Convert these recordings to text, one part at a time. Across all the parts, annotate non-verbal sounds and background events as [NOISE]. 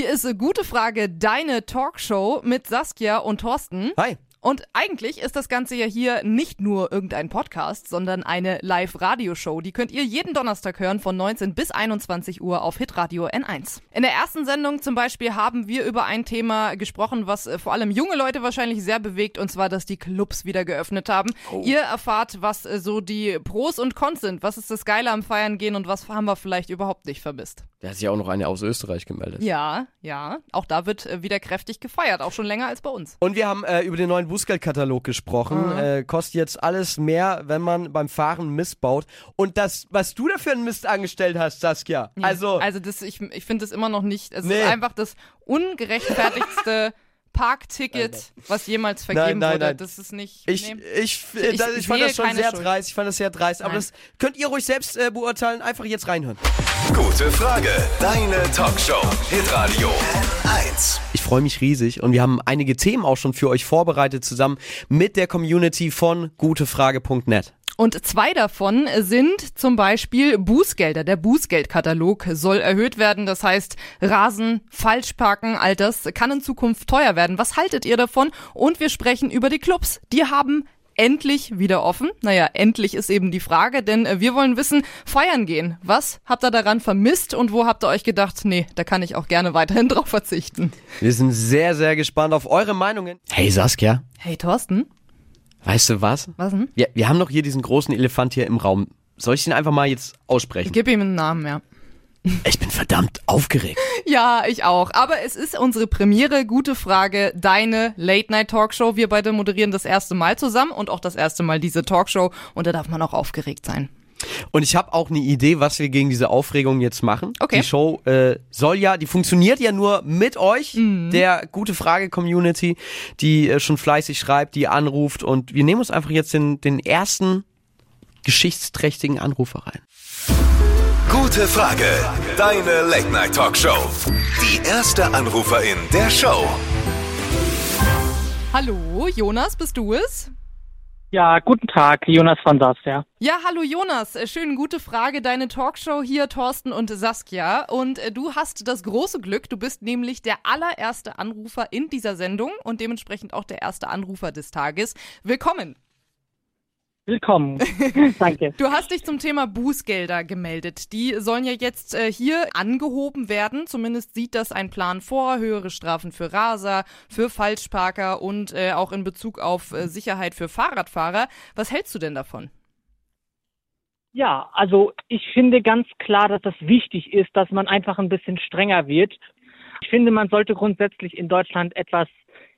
Hier ist eine gute Frage, deine Talkshow mit Saskia und Thorsten. Hi. Und eigentlich ist das Ganze ja hier nicht nur irgendein Podcast, sondern eine Live-Radioshow. Die könnt ihr jeden Donnerstag hören von 19 bis 21 Uhr auf Hitradio N1. In der ersten Sendung zum Beispiel haben wir über ein Thema gesprochen, was äh, vor allem junge Leute wahrscheinlich sehr bewegt, und zwar, dass die Clubs wieder geöffnet haben. Oh. Ihr erfahrt, was äh, so die Pros und Cons sind. Was ist das Geile am Feiern gehen und was haben wir vielleicht überhaupt nicht vermisst? Da hat sich auch noch eine aus Österreich gemeldet. Ja, ja. Auch da wird äh, wieder kräftig gefeiert, auch schon länger als bei uns. Und wir haben äh, über den neuen Bußgeldkatalog gesprochen. Mhm. Äh, kostet jetzt alles mehr, wenn man beim Fahren missbaut. Und das, was du da für einen Mist angestellt hast, Saskia. Also, Also das, ich, ich finde das immer noch nicht. Es Nee. ist einfach das ungerechtfertigste [LAUGHS] Parkticket, was jemals vergeben nein, wurde. nein. Das ist nicht. ich, nee. ich, Ich- ich, ich ich fand das schon sehr Schuld. dreist. Ich fand das sehr dreist. Aber Nein. das könnt ihr ruhig selbst äh, beurteilen. Einfach jetzt reinhören. Gute Frage. Deine Talkshow. Hitradio N1. Ich freue mich riesig und wir haben einige Themen auch schon für euch vorbereitet zusammen mit der Community von gutefrage.net. Und zwei davon sind zum Beispiel Bußgelder. Der Bußgeldkatalog soll erhöht werden. Das heißt, Rasen, Falschparken, all das kann in Zukunft teuer werden. Was haltet ihr davon? Und wir sprechen über die Clubs. Die haben endlich wieder offen. Naja, endlich ist eben die Frage, denn wir wollen wissen, feiern gehen. Was habt ihr daran vermisst und wo habt ihr euch gedacht, nee, da kann ich auch gerne weiterhin [LAUGHS] drauf verzichten? Wir sind sehr, sehr gespannt auf eure Meinungen. Hey Saskia, Hey Thorsten, weißt du was? was denn? Wir, wir haben doch hier diesen großen Elefant hier im Raum. Soll ich den einfach mal jetzt aussprechen? Gib ihm einen Namen, ja. Ich bin verdammt aufgeregt. [LAUGHS] Ja, ich auch. Aber es ist unsere Premiere. Gute Frage. Deine Late-Night-Talkshow. Wir beide moderieren das erste Mal zusammen und auch das erste Mal diese Talkshow. Und da darf man auch aufgeregt sein. Und ich habe auch eine Idee, was wir gegen diese Aufregung jetzt machen. Okay. Die Show äh, soll ja, die funktioniert ja nur mit euch, der gute Frage Community, die äh, schon fleißig schreibt, die anruft und wir nehmen uns einfach jetzt den, den ersten geschichtsträchtigen Anrufer rein. Gute Frage. Deine Late Night Talkshow. Die erste Anruferin der Show. Hallo, Jonas, bist du es? Ja, guten Tag, Jonas von Sass, ja. Ja, hallo Jonas. Äh, Schön, gute Frage. Deine Talkshow hier, Thorsten und Saskia. Und äh, du hast das große Glück, du bist nämlich der allererste Anrufer in dieser Sendung und dementsprechend auch der erste Anrufer des Tages. Willkommen. Willkommen. [LAUGHS] Danke. Du hast dich zum Thema Bußgelder gemeldet. Die sollen ja jetzt äh, hier angehoben werden. Zumindest sieht das ein Plan vor. Höhere Strafen für Raser, für Falschparker und äh, auch in Bezug auf äh, Sicherheit für Fahrradfahrer. Was hältst du denn davon? Ja, also ich finde ganz klar, dass das wichtig ist, dass man einfach ein bisschen strenger wird. Ich finde, man sollte grundsätzlich in Deutschland etwas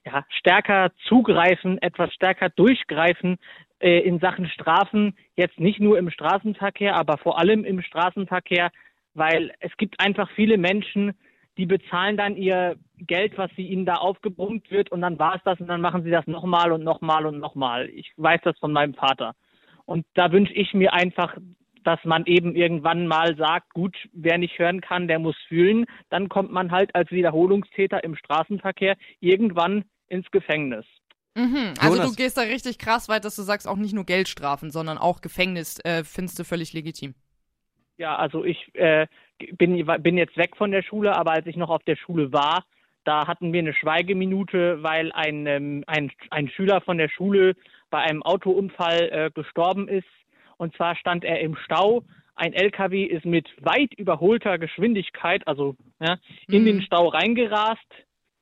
ja, stärker zugreifen, etwas stärker durchgreifen äh, in Sachen Strafen. Jetzt nicht nur im Straßenverkehr, aber vor allem im Straßenverkehr, weil es gibt einfach viele Menschen, die bezahlen dann ihr Geld, was sie ihnen da aufgebrummt wird und dann war es das und dann machen sie das nochmal und nochmal und nochmal. Ich weiß das von meinem Vater. Und da wünsche ich mir einfach, dass man eben irgendwann mal sagt, gut, wer nicht hören kann, der muss fühlen. Dann kommt man halt als Wiederholungstäter im Straßenverkehr irgendwann ins Gefängnis. Mhm. Also Jonas. du gehst da richtig krass weit, dass du sagst, auch nicht nur Geldstrafen, sondern auch Gefängnis äh, findest du völlig legitim. Ja, also ich äh, bin, bin jetzt weg von der Schule, aber als ich noch auf der Schule war, da hatten wir eine Schweigeminute, weil ein, ähm, ein, ein Schüler von der Schule bei einem Autounfall äh, gestorben ist. Und zwar stand er im Stau. Ein LKW ist mit weit überholter Geschwindigkeit, also ja, in Mhm. den Stau reingerast.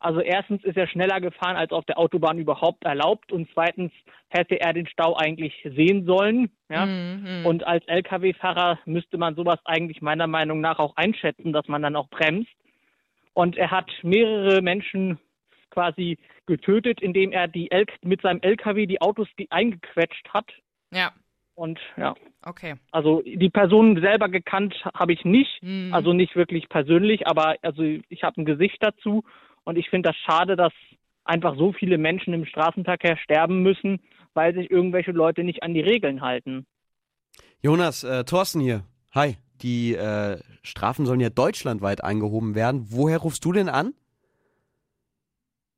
Also erstens ist er schneller gefahren, als auf der Autobahn überhaupt erlaubt. Und zweitens hätte er den Stau eigentlich sehen sollen. Ja. Mhm, mhm. Und als Lkw-Fahrer müsste man sowas eigentlich meiner Meinung nach auch einschätzen, dass man dann auch bremst. Und er hat mehrere Menschen quasi getötet, indem er die L mit seinem Lkw die Autos ge- eingequetscht hat. ja, Und ja, okay. also die Person selber gekannt habe ich nicht, Mhm. also nicht wirklich persönlich, aber also ich habe ein Gesicht dazu und ich finde das schade, dass einfach so viele Menschen im Straßenverkehr sterben müssen, weil sich irgendwelche Leute nicht an die Regeln halten. Jonas, äh, Thorsten hier. Hi. Die äh, Strafen sollen ja deutschlandweit eingehoben werden. Woher rufst du denn an?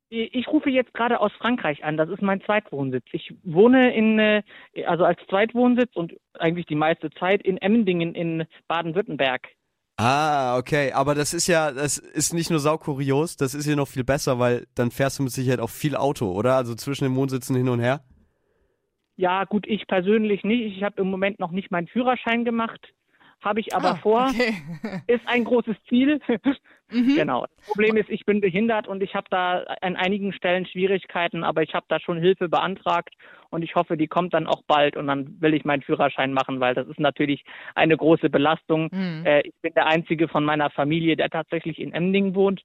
Ich rufe jetzt gerade aus Frankreich an. Das ist mein Zweitwohnsitz. Ich wohne in, äh, also als Zweitwohnsitz und eigentlich die meiste Zeit in Emmendingen in Baden-Württemberg. Ah, okay. Aber das ist ja, das ist nicht nur saukurios, das ist ja noch viel besser, weil dann fährst du mit Sicherheit auch viel Auto, oder? Also zwischen den Wohnsitzen hin und her. Ja, gut, ich persönlich nicht. Ich habe im Moment noch nicht meinen Führerschein gemacht. Habe ich aber Ah, vor. Okay. [LAUGHS] Ist ein großes Ziel. Mhm. Genau. Das Problem ist, ich bin behindert und ich habe da an einigen Stellen Schwierigkeiten, aber ich habe da schon Hilfe beantragt und ich hoffe, die kommt dann auch bald und dann will ich meinen Führerschein machen, weil das ist natürlich eine große Belastung. Mhm. Äh, ich bin der einzige von meiner Familie, der tatsächlich in Emding wohnt.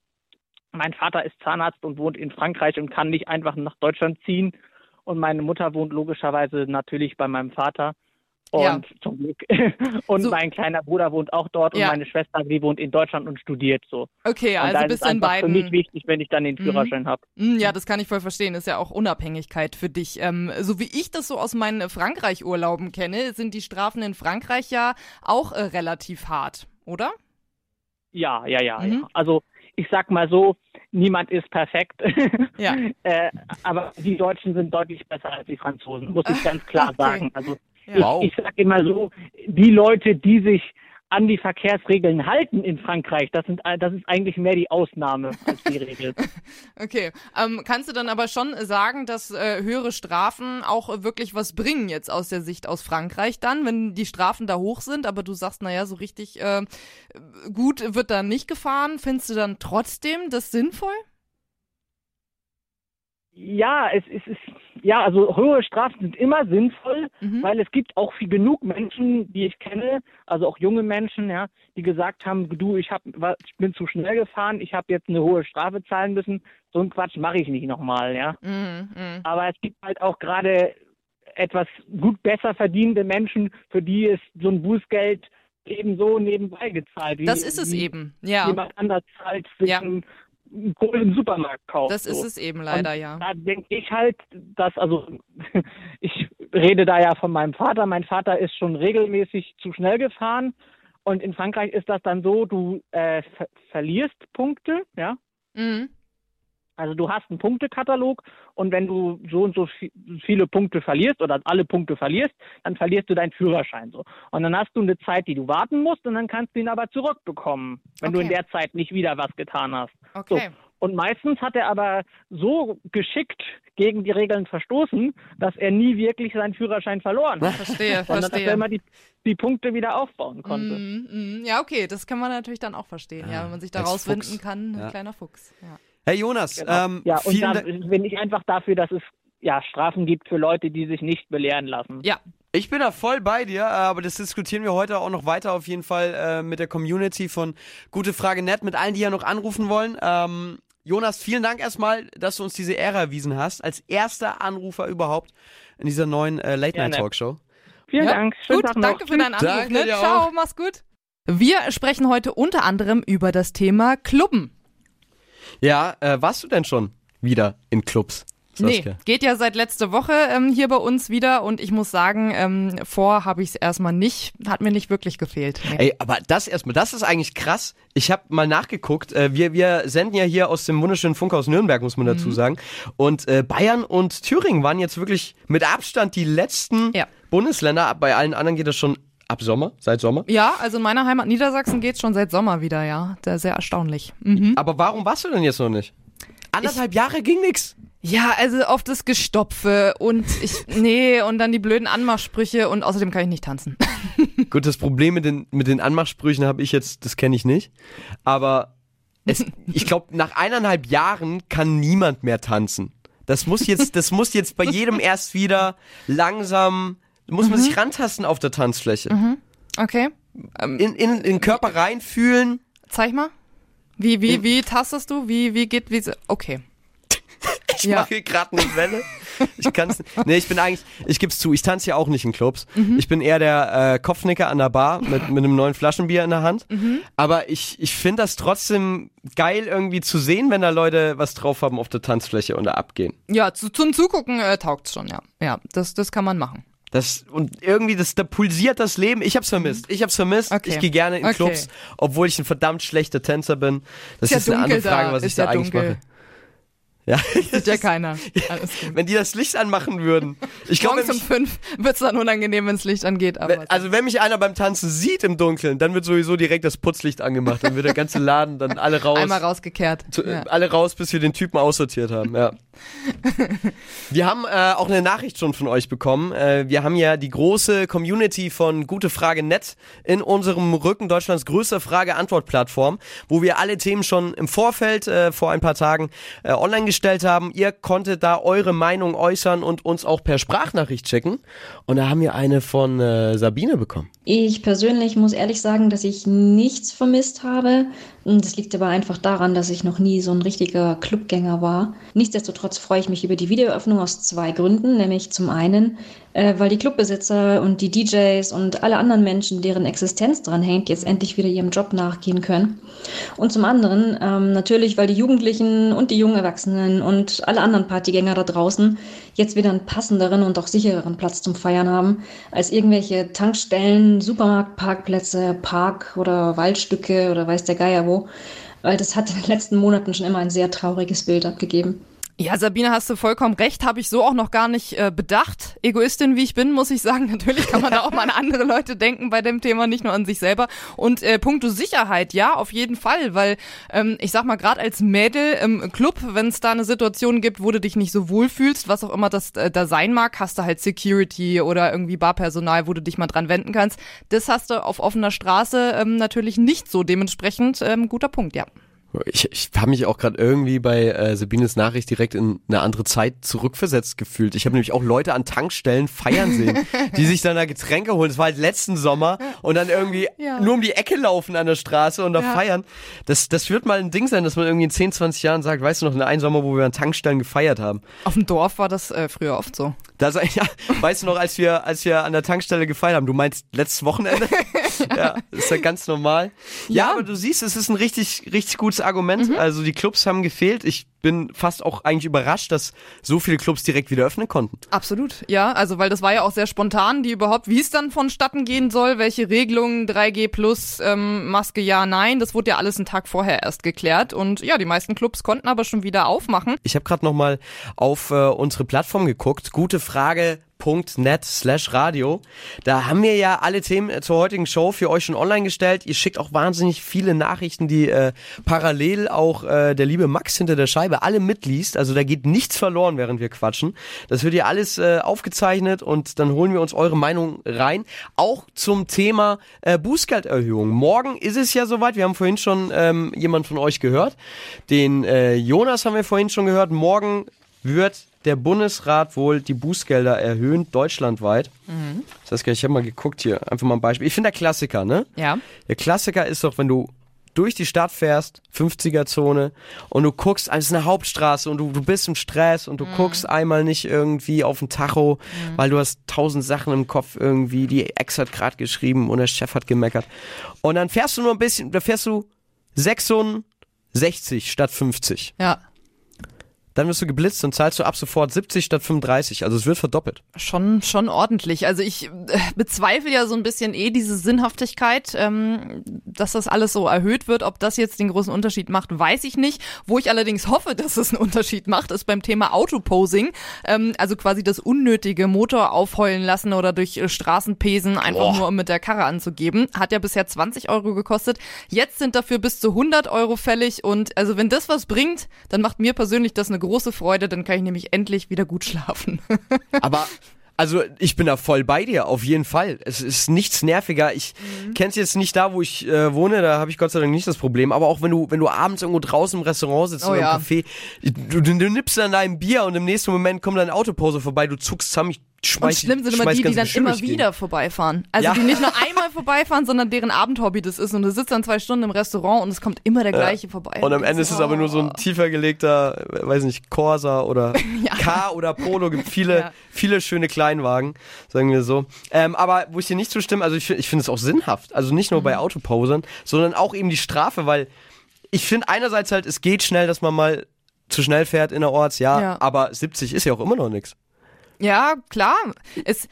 Mein Vater ist Zahnarzt und wohnt in Frankreich und kann nicht einfach nach Deutschland ziehen. Und meine Mutter wohnt logischerweise natürlich bei meinem Vater. Und Ja. zum Glück. [LAUGHS] Und So- mein kleiner Bruder wohnt auch dort Ja. und meine Schwester, die wohnt in Deutschland und studiert so. Okay, und also bist du in einfach für mich beiden. wichtig, wenn ich dann den Mhm. Führerschein habe. Mm, Ja, das kann ich voll verstehen. Ist ja auch Unabhängigkeit für dich. Ähm, so wie ich das so aus meinen Frankreich-Urlauben kenne, sind die Strafen in Frankreich ja auch äh, relativ hart, oder? Ja, ja, ja, Mhm. ja. Also ich sag mal so, niemand ist perfekt. [LAUGHS] Ja. äh, aber die Deutschen sind deutlich besser als die Franzosen, muss ich [LAUGHS] ganz klar Okay. sagen. Also. Wow. ich, ich sag immer so, die Leute, die sich an die Verkehrsregeln halten in Frankreich, das sind das ist eigentlich mehr die Ausnahme als die Regel. [LAUGHS] Okay. Ähm, kannst du dann aber schon sagen, dass äh, höhere Strafen auch wirklich was bringen jetzt aus der Sicht aus Frankreich dann, wenn die Strafen da hoch sind, aber du sagst, naja, so richtig äh, gut wird da nicht gefahren. Findest du dann trotzdem das sinnvoll? Ja, es, es ist ja, also höhere Strafen sind immer sinnvoll, Mhm. weil es gibt auch viel genug Menschen, die ich kenne, also auch junge Menschen, ja, die gesagt haben, du, ich hab, ich bin zu schnell gefahren, ich habe jetzt eine hohe Strafe zahlen müssen, so ein Quatsch mache ich nicht nochmal, ja. Mhm, mhm. Aber es gibt halt auch gerade etwas gut besser verdienende Menschen, für die ist so ein Bußgeld ebenso nebenbei gezahlt. Wie, Das ist es eben, ja. Jemand anders zahlt für Ja. Kohl im Supermarkt kauft. Das ist so. es eben leider, Und ja. Da denke ich halt, dass, also [LAUGHS] ich rede da ja von meinem Vater. Mein Vater ist schon regelmäßig zu schnell gefahren. Und in Frankreich ist das dann so, du äh, ver verlierst Punkte, ja. Mhm. Also du hast einen Punktekatalog und wenn du so und so vi- viele Punkte verlierst oder alle Punkte verlierst, dann verlierst du deinen Führerschein so. Und dann hast du eine Zeit, die du warten musst und dann kannst du ihn aber zurückbekommen, wenn du in Okay. der Zeit nicht wieder was getan hast. Okay. Und meistens hat er aber so geschickt gegen die Regeln verstoßen, dass er nie wirklich seinen Führerschein verloren hat. Verstehe, [LAUGHS] Sondern dass er verstehe. immer die, die Punkte wieder aufbauen konnte. Mhm, mhm. Ja, okay, das kann man natürlich dann auch verstehen, ja, Ja, wenn man sich da rauswinden kann, ein Ja. kleiner Fuchs. Ja. Hey Jonas, Genau. ähm, ja, und vielen da Dank. bin ich einfach dafür, dass es ja Strafen gibt für Leute, die sich nicht belehren lassen. ja, Ich bin da voll bei dir, äh, aber das diskutieren wir heute auch noch weiter auf jeden Fall äh, mit der Community von Gute Frage Net, mit allen, die ja noch anrufen wollen. Ähm, Jonas, vielen Dank erstmal, dass du uns diese Ehre erwiesen hast, als erster Anrufer überhaupt in dieser neuen äh, Late Night Gerne. Talkshow. Vielen ja. Dank. Schönen Gut, Tag noch. danke für deinen Anruf. Danke ne? dir Ciao, auch. mach's gut. Wir sprechen heute unter anderem über das Thema Klubben. Ja, äh, warst du denn schon wieder in Clubs? Nee, Saskia? geht ja seit letzter Woche ähm, hier bei uns wieder und ich muss sagen, ähm, vor habe ich es erstmal nicht, hat mir nicht wirklich gefehlt. Nee. Ey, aber das erstmal, das ist eigentlich krass. Ich habe mal nachgeguckt. Äh, wir, wir senden ja hier aus dem wunderschönen Funkhaus Nürnberg, muss man Mhm. dazu sagen. Und äh, Bayern und Thüringen waren jetzt wirklich mit Abstand die letzten Ja. Bundesländer. Bei allen anderen geht das schon ab Sommer, seit Sommer. Ja, also in meiner Heimat Niedersachsen geht's schon seit Sommer wieder, ja. Da sehr erstaunlich. Mhm. Aber warum warst du denn jetzt noch nicht? Anderthalb Jahre ging nix. Ja, also auf das Gestopfe und ich, nee, und dann die blöden Anmachsprüche und außerdem kann ich nicht tanzen. [LAUGHS] Gut, das Problem mit den, mit den Anmachsprüchen habe ich jetzt, das kenne ich nicht. Aber es, ich glaube, nach eineinhalb Jahren kann niemand mehr tanzen. Das muss jetzt, das muss jetzt bei jedem erst wieder langsam, muss man sich rantasten auf der Tanzfläche. Okay, In, in, in den Körper reinfühlen. zeig mal. Wie, wie, wie tastest du? Wie, wie geht, wie, okay. [LAUGHS] Ich Ja. mache hier gerade eine Welle. Ich kann's. Nee, ich bin eigentlich, ich geb's zu, ich tanze ja auch nicht in Clubs. Mhm. Ich bin eher der äh, Kopfnicker an der Bar mit, mit einem neuen Flaschenbier in der Hand. Mhm. Aber ich, ich finde das trotzdem geil irgendwie zu sehen, wenn da Leute was drauf haben auf der Tanzfläche und da abgehen. Ja, zu, zum Zugucken äh, taugt's schon, ja. Ja, das, das kann man machen. Das, und irgendwie, das, da pulsiert das Leben. Ich hab's vermisst. Ich hab's vermisst. Okay. Ich gehe gerne in Okay. Clubs, obwohl ich ein verdammt schlechter Tänzer bin. Das Ist ja ist eine dunkel andere Frage, da, was ich ist da ja eigentlich dunkel. mache. Ja, [LAUGHS] Sieht ja keiner. [LAUGHS] Wenn die das Licht anmachen würden. Ich glaube, Morgens um fünf wird's dann unangenehm, wenns Licht angeht. Aber also wenn mich einer beim Tanzen sieht im Dunkeln, dann wird sowieso direkt das Putzlicht angemacht. Dann wird der ganze Laden dann alle raus. einmal rausgekehrt. Zu, Ja. Alle raus, bis wir den Typen aussortiert haben, ja. [LAUGHS] wir haben äh, auch eine Nachricht schon von euch bekommen. Äh, wir haben ja die große Community von Gute Frage Net in unserem Rücken, Deutschlands größter Frage-Antwort-Plattform, wo wir alle Themen schon im Vorfeld äh, vor ein paar Tagen äh, online gestellt haben. Ihr konntet da eure Meinung äußern und uns auch per Sprachnachricht schicken. Und da haben wir eine von äh, Sabine bekommen. Ich persönlich muss ehrlich sagen, dass ich nichts vermisst habe. Das liegt aber einfach daran, dass ich noch nie so ein richtiger Clubgänger war. Nichtsdestotrotz freue ich mich über die Videoöffnung aus zwei Gründen. Nämlich zum einen, weil die Clubbesitzer und die DJs und alle anderen Menschen, deren Existenz dran hängt, jetzt endlich wieder ihrem Job nachgehen können. Und zum anderen ähm, natürlich, weil die Jugendlichen und die jungen Erwachsenen und alle anderen Partygänger da draußen jetzt wieder einen passenderen und auch sichereren Platz zum Feiern haben, als irgendwelche Tankstellen, Supermarktparkplätze, Park- oder Waldstücke oder weiß der Geier wo. Weil das hat in den letzten Monaten schon immer ein sehr trauriges Bild abgegeben. Ja, Sabine, hast du vollkommen recht, habe ich so auch noch gar nicht äh, bedacht. Egoistin, wie ich bin, muss ich sagen, [LAUGHS] natürlich kann man da auch mal an andere Leute denken bei dem Thema, nicht nur an sich selber. Und äh, puncto Sicherheit, ja, auf jeden Fall, weil ähm, ich sag mal, gerade als Mädel im Club, wenn es da eine Situation gibt, wo du dich nicht so wohl fühlst, was auch immer das äh, da sein mag, hast du halt Security oder irgendwie Barpersonal, wo du dich mal dran wenden kannst. Das hast du auf offener Straße ähm, natürlich nicht so. Dementsprechend ähm, guter Punkt, ja. Ich, ich habe mich auch gerade irgendwie bei äh, Sabines Nachricht direkt in eine andere Zeit zurückversetzt gefühlt. Ich habe nämlich auch Leute an Tankstellen feiern sehen, [LAUGHS] die sich dann da Getränke holen. Das war halt letzten Sommer und dann irgendwie Ja. nur um die Ecke laufen an der Straße und da Ja. feiern. Das, das wird mal ein Ding sein, dass man irgendwie in 10, 20 Jahren sagt, weißt du noch, in einem Sommer, wo wir an Tankstellen gefeiert haben. Auf dem Dorf war das äh, früher oft so. Da sag ich, ja, weißt du noch, als wir, als wir an der Tankstelle gefeiert haben, du meinst letztes Wochenende? [LAUGHS] [LAUGHS] ja, ist ja ganz normal. Ja, Ja. aber du siehst, es ist ein richtig, richtig gutes Argument. Also die Clubs haben gefehlt. Ich bin fast auch eigentlich überrascht, dass so viele Clubs direkt wieder öffnen konnten. Absolut, ja. Also, weil das war ja auch sehr spontan, die überhaupt, wie es dann vonstatten gehen soll, welche Regelungen, 3G plus, ähm, Maske ja, nein, das wurde ja alles einen Tag vorher erst geklärt. Und ja, die meisten Clubs konnten aber schon wieder aufmachen. Ich habe gerade noch mal auf äh, unsere Plattform geguckt. Gute Frage. .net slash radio. Da haben wir ja alle Themen äh, zur heutigen Show für euch schon online gestellt. Ihr schickt auch wahnsinnig viele Nachrichten, die äh, parallel auch äh, der liebe Max hinter der Scheibe alle mitliest. Also da geht nichts verloren, während wir quatschen. Das wird ja alles äh, aufgezeichnet und dann holen wir uns eure Meinung rein. Auch zum Thema äh, Bußgelderhöhung. Morgen ist es ja soweit. Wir haben vorhin schon ähm, jemand von euch gehört. Den äh, Jonas haben wir vorhin schon gehört. Morgen wird der Bundesrat wohl die Bußgelder erhöhen, deutschlandweit. Das heißt, ich habe mal geguckt hier, einfach mal ein Beispiel. Ich finde der Klassiker, ne? Ja. Der Klassiker ist doch, wenn du durch die Stadt fährst, 50er-Zone, und du guckst, es ist eine Hauptstraße und du, du bist im Stress und du guckst einmal nicht irgendwie auf den Tacho, weil du hast tausend Sachen im Kopf irgendwie, die Ex hat gerade geschrieben und der Chef hat gemeckert. Und dann fährst du nur ein bisschen, da fährst du 66 statt 50. Ja. Dann wirst du geblitzt und zahlst du ab sofort 70 statt 35. Also es wird verdoppelt. Schon, schon ordentlich. Also ich äh, bezweifle ja so ein bisschen eh diese Sinnhaftigkeit, ähm, dass das alles so erhöht wird. Ob das jetzt den großen Unterschied macht, weiß ich nicht. Wo ich allerdings hoffe, [LAUGHS] dass es einen Unterschied macht, ist beim Thema Autoposing. Ähm, also quasi das unnötige Motor aufheulen lassen oder durch äh, Straßenpesen einfach Boah. nur um mit der Karre anzugeben. Hat ja bisher 20 Euro gekostet. Jetzt sind dafür bis zu 100 Euro fällig. Und also wenn das was bringt, dann macht mir persönlich das eine große Freude. Dann kann ich nämlich endlich wieder gut schlafen. [LAUGHS] Aber also ich bin da voll bei dir, auf jeden Fall. Es ist nichts nerviger. Ich Mhm. kenn's jetzt nicht da, wo ich äh, wohne, da habe ich Gott sei Dank nicht das Problem. Aber auch wenn du, wenn du abends irgendwo draußen im Restaurant sitzt Oh oder ja. im Café, du, du, du nippst dann dein Bier und im nächsten Moment kommt deine Autopause vorbei, du zuckst zusammen, ich Und schmeiß, schlimm sind immer die, die dann immer Gegend. wieder vorbeifahren. Also Ja. die nicht nur einmal vorbeifahren, sondern deren Abendhobby das ist. Und du sitzt dann zwei Stunden im Restaurant und es kommt immer der gleiche vorbei. Und am Ende ist es aber nur so ein Oh. tiefer gelegter, weiß nicht, Corsa oder [LAUGHS] Ja. K oder Polo. Gibt viele, Ja. viele schöne Kleinwagen, sagen wir so. Ähm, aber wo ich dir nicht zustimme, also ich, ich finde es auch sinnhaft. Also nicht nur bei Mhm. Autoposern, sondern auch eben die Strafe, weil ich finde einerseits halt, es geht schnell, dass man mal zu schnell fährt innerorts, ja, Ja. aber 70 ist ja auch immer noch nichts. Ja, klar. Es,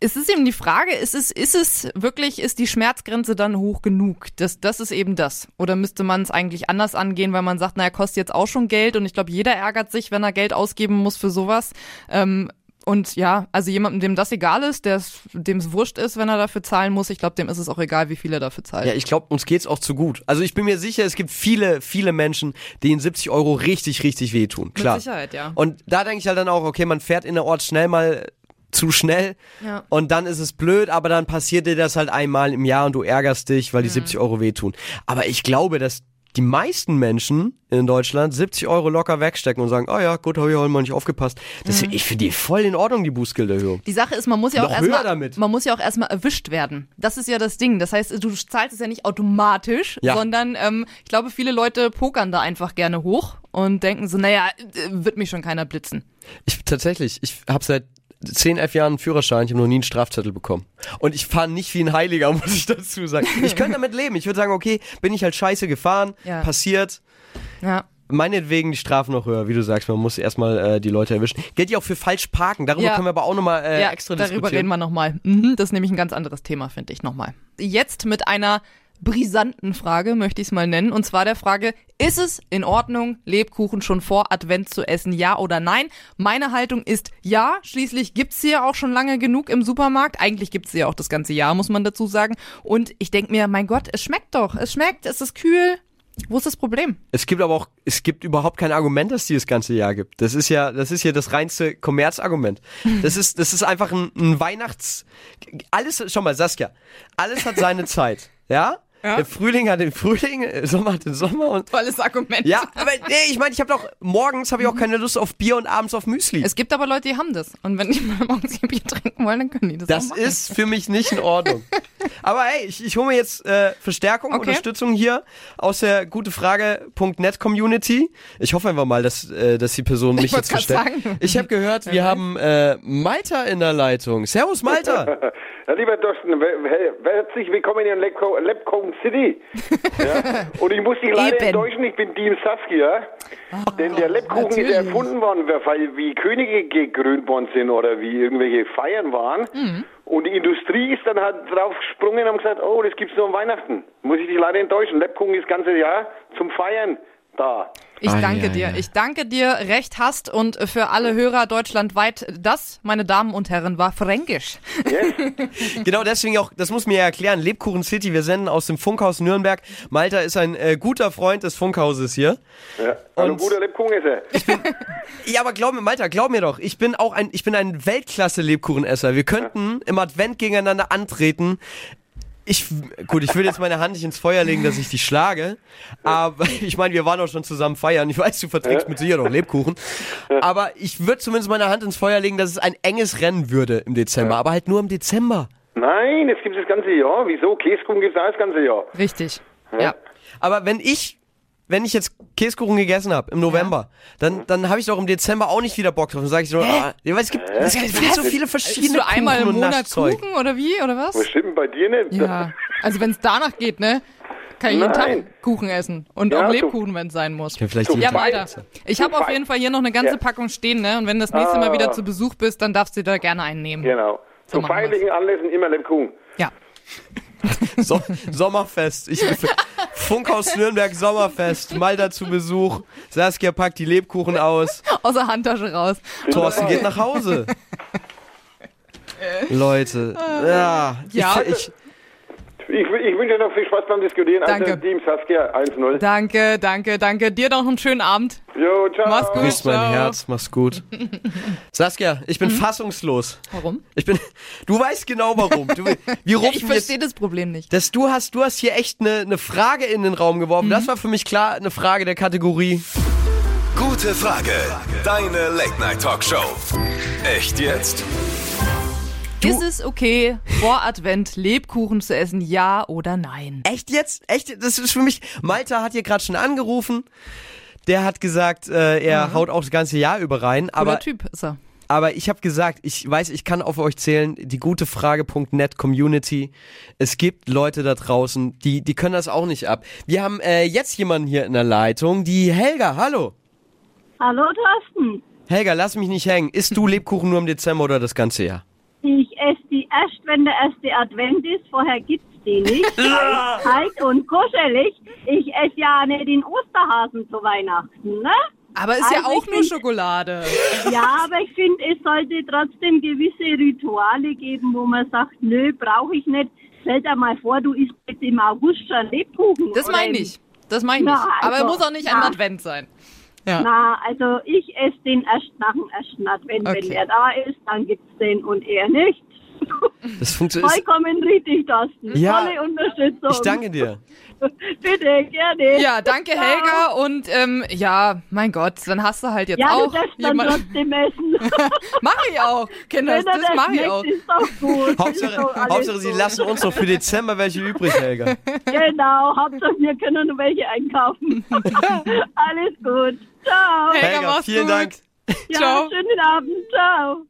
es ist eben die Frage, ist es, ist es wirklich, ist die Schmerzgrenze dann hoch genug? Das, das ist eben das. Oder müsste man es eigentlich anders angehen, weil man sagt, naja, kostet jetzt auch schon Geld und ich glaube, jeder ärgert sich, wenn er Geld ausgeben muss für sowas. Ähm, und ja, also jemandem, dem das egal ist, dem es wurscht ist, wenn er dafür zahlen muss, ich glaube, dem ist es auch egal, wie viel er dafür zahlt. Ja, ich glaube, uns geht's auch zu gut. Also ich bin mir sicher, es gibt viele, viele Menschen, denen 70 Euro richtig, richtig wehtun. Klar. Mit Sicherheit, ja. Und da denke ich halt dann auch, okay, man fährt in der Ort schnell mal zu schnell Ja. und dann ist es blöd, aber dann passiert dir das halt einmal im Jahr und du ärgerst dich, weil die 70 Euro wehtun. Aber ich glaube, dass die meisten Menschen in Deutschland 70 Euro locker wegstecken und sagen, oh ja, gut, habe ich heute mal nicht aufgepasst. Das, Ich finde die voll in Ordnung, die Bußgelderhöhung. Die Sache ist, man muss ja auch Noch erstmal, damit. man muss ja auch erstmal erwischt werden. Das ist ja das Ding. Das heißt, du zahlst es ja nicht automatisch, Ja. sondern ähm, ich glaube, viele Leute pokern da einfach gerne hoch und denken so, naja, äh, wird mich schon keiner blitzen. Ich tatsächlich, ich habe seit 10, 11 Jahren Führerschein, ich habe noch nie einen Strafzettel bekommen. Und ich fahre nicht wie ein Heiliger, [LAUGHS] muss ich dazu sagen. Ich könnte damit leben. Ich würde sagen, okay, bin ich halt scheiße gefahren, Ja. passiert. Ja. Meinetwegen die Strafen noch höher, wie du sagst, man muss erstmal äh, die Leute erwischen. Gilt ja auch für falsch parken, darüber Ja. können wir aber auch nochmal äh, ja, extra darüber diskutieren. reden wir nochmal. Mhm, das ist nämlich ein ganz anderes Thema, finde ich nochmal. Jetzt mit einer brisanten Frage, möchte ich es mal nennen. Und zwar der Frage, ist es in Ordnung, Lebkuchen schon vor Advent zu essen, ja oder nein? Meine Haltung ist ja. Schließlich gibt's sie ja auch schon lange genug im Supermarkt. Eigentlich gibt's sie ja auch das ganze Jahr, muss man dazu sagen. Und ich denke mir, mein Gott, es schmeckt doch. Es schmeckt, es ist kühl. Wo ist das Problem? Es gibt aber auch, es gibt überhaupt kein Argument, dass die das ganze Jahr gibt. Das ist ja, das ist ja das reinste Kommerzargument. Das ist, das ist einfach ein, ein Weihnachts, alles, schau mal, Saskia, alles hat seine [LAUGHS] Zeit, ja? Der Frühling hat den Frühling, der Sommer hat den Sommer und Tolles Argument. ja, aber nee, ich meine, ich habe doch morgens habe ich auch keine Lust auf Bier und abends auf Müsli. Es gibt aber Leute, die haben das. Und wenn die mal morgens ihr Bier trinken wollen, dann können die das, Das ist für mich nicht in Ordnung. [LAUGHS] Aber hey, ich, ich hole mir jetzt äh, Verstärkung, Okay. Unterstützung hier aus der gutefrage.net Community. Ich hoffe einfach mal, dass, äh, dass die Person mich wollt's jetzt verstärkt. sagen. Ich habe gehört, wir haben äh, Malta in der Leitung. Servus Malta. [LAUGHS] Ja, lieber Thorsten, herzlich willkommen in Lepco- Lepcombe City. [LAUGHS] Ja? Und ich muss dich leider enttäuschen, ich bin Team Saskia. Denn der Lebkuchen ist erfunden worden, weil wie Könige gekrönt worden sind oder wie irgendwelche Feiern waren. Mhm. Und die Industrie ist dann halt drauf gesprungen und haben gesagt, oh, das gibt's nur an Weihnachten. Muss ich dich leider enttäuschen. Lebkuchen ist das ganze Jahr zum Feiern da. Ich Ai, danke dir. Ich danke dir, recht hast und für alle Hörer deutschlandweit, das, meine Damen und Herren, war Fränkisch. Yes? [LAUGHS] genau deswegen auch, das muss mir ja erklären, Lebkuchen City, wir senden aus dem Funkhaus Nürnberg. Malta ist ein äh, guter Freund des Funkhauses hier. ja. Also Und- guter Lebkuchen ist er. [LAUGHS] Ja, aber glaub mir, Malta, glaub mir doch, ich bin auch ein, ich bin ein Weltklasse-Lebkuchenesser. Wir könnten im Advent gegeneinander antreten. Ich, gut, ich will jetzt meine Hand nicht ins Feuer legen, dass ich dich schlage. Aber [LAUGHS] ich meine, wir waren auch schon zusammen feiern. Ich weiß, du verträgst mit Sicherheit auch Lebkuchen. Aber ich würde zumindest meine Hand ins Feuer legen, dass es ein enges Rennen würde im Dezember. Aber halt nur im Dezember. Nein, es gibt das ganze Jahr. Wieso? Käsekuchen gibt's auch das ganze Jahr. Richtig. Ja. Aber wenn ich, wenn ich jetzt Käsekuchen gegessen habe im November, dann, dann habe ich doch im Dezember auch nicht wieder Bock drauf. Dann sage ich so, ah, weil es gibt, es gibt viel so viele verschiedene du einmal im Kuchen und Monat Naschzeug. Kuchen oder wie, oder Was was? stimmt bei dir nicht? Ja. Also wenn es danach geht, ne? Kann ich jeden Nein. Tag Kuchen essen. Und Ja, auch so- Lebkuchen, wenn es sein muss. Ja, vielleicht Ja, weiter. Ich habe auf jeden Fall hier noch eine ganze Ja. Packung stehen, ne? Und wenn das nächste Mal Ah. wieder zu Besuch bist, dann darfst du da gerne einen nehmen. Genau. So Zu machen wir's. feierlichen Anlässen immer Lebkuchen. Ja. [LAUGHS] So Sommerfest. Ich, Funkhaus Nürnberg Sommerfest. Malta zu Besuch. Saskia packt die Lebkuchen aus. Aus der Handtasche raus. Thorsten geht nach Hause. [LAUGHS] Leute. Ja. Ja. Ich, ich, Ich, ich wünsche dir noch viel Spaß beim Diskutieren. Danke. Also Team Saskia 1-0. Danke, danke, danke. Dir noch einen schönen Abend. Jo, ciao. Mach's gut. küsst mein Ciao. Herz. Mach's gut. [LAUGHS] Saskia, ich bin fassungslos. Warum? Ich bin. Du weißt genau warum. Du, wir [LAUGHS] Ja, rufen ich verstehe das Problem nicht. dass du hast, du hast hier echt eine, eine Frage in den Raum geworfen. Das war für mich klar eine Frage der Kategorie. Gute Frage. Deine Late Night Talkshow. Echt jetzt? Ist es okay, vor Advent Lebkuchen zu essen, ja oder nein? Echt jetzt? Echt? Das ist für mich. Malta hat hier gerade schon angerufen. Der hat gesagt, äh, er haut auch das ganze Jahr über rein. Aber Aber, Typ ist er. aber ich habe gesagt, ich weiß, ich kann auf euch zählen. Die gute Frage.net Community. Es gibt Leute da draußen, die, die können das auch nicht ab. Wir haben äh, jetzt jemanden hier in der Leitung, die Helga. Hallo. Hallo Thorsten. Helga, lass mich nicht hängen. Isst du [LAUGHS] Lebkuchen nur im Dezember oder das ganze Jahr? Ich esse die erst, wenn der erste Advent ist. Vorher gibt's die nicht. [LAUGHS] Kalt und kuschelig. Ich esse ja nicht den Osterhasen zu Weihnachten, ne? Aber ist ja Also auch ich nur find- Schokolade. [LAUGHS] Ja, aber ich finde, es sollte trotzdem gewisse Rituale geben, wo man sagt, nö, brauche ich nicht. Stell dir mal vor, du isst jetzt im August schon Lebkuchen. Das meine ich. Das meine ich Na, nicht. Aber er also, muss auch nicht ein. Advent sein. Ja. Na, also ich esse den erst nach dem ersten Advent. Okay. Wenn er da ist, dann gibt's den und er nicht. [LAUGHS] Das funktioniert. Vollkommen richtig, Thorsten. Ja, Tolle Unterstützung. Ich danke dir. [LAUGHS] Bitte, gerne. Ja, danke Ciao. Helga und ähm, ja, auch Gott, dann hast du halt jetzt Ja, auch du darfst dann trotzdem essen. [LAUGHS] Mach ich auch, Kinders, Wenn er das mach ich auch. Ist doch gut. Ist Hauptsache, doch alles Hauptsache Sie gut. lassen uns noch für Dezember welche übrig, Helga. Genau, Hauptsache wir können noch welche einkaufen. alles gut. Ciao. Helga, Helga, mach's vielen gut. Dank. ja, ciao. schönen Abend. Ciao.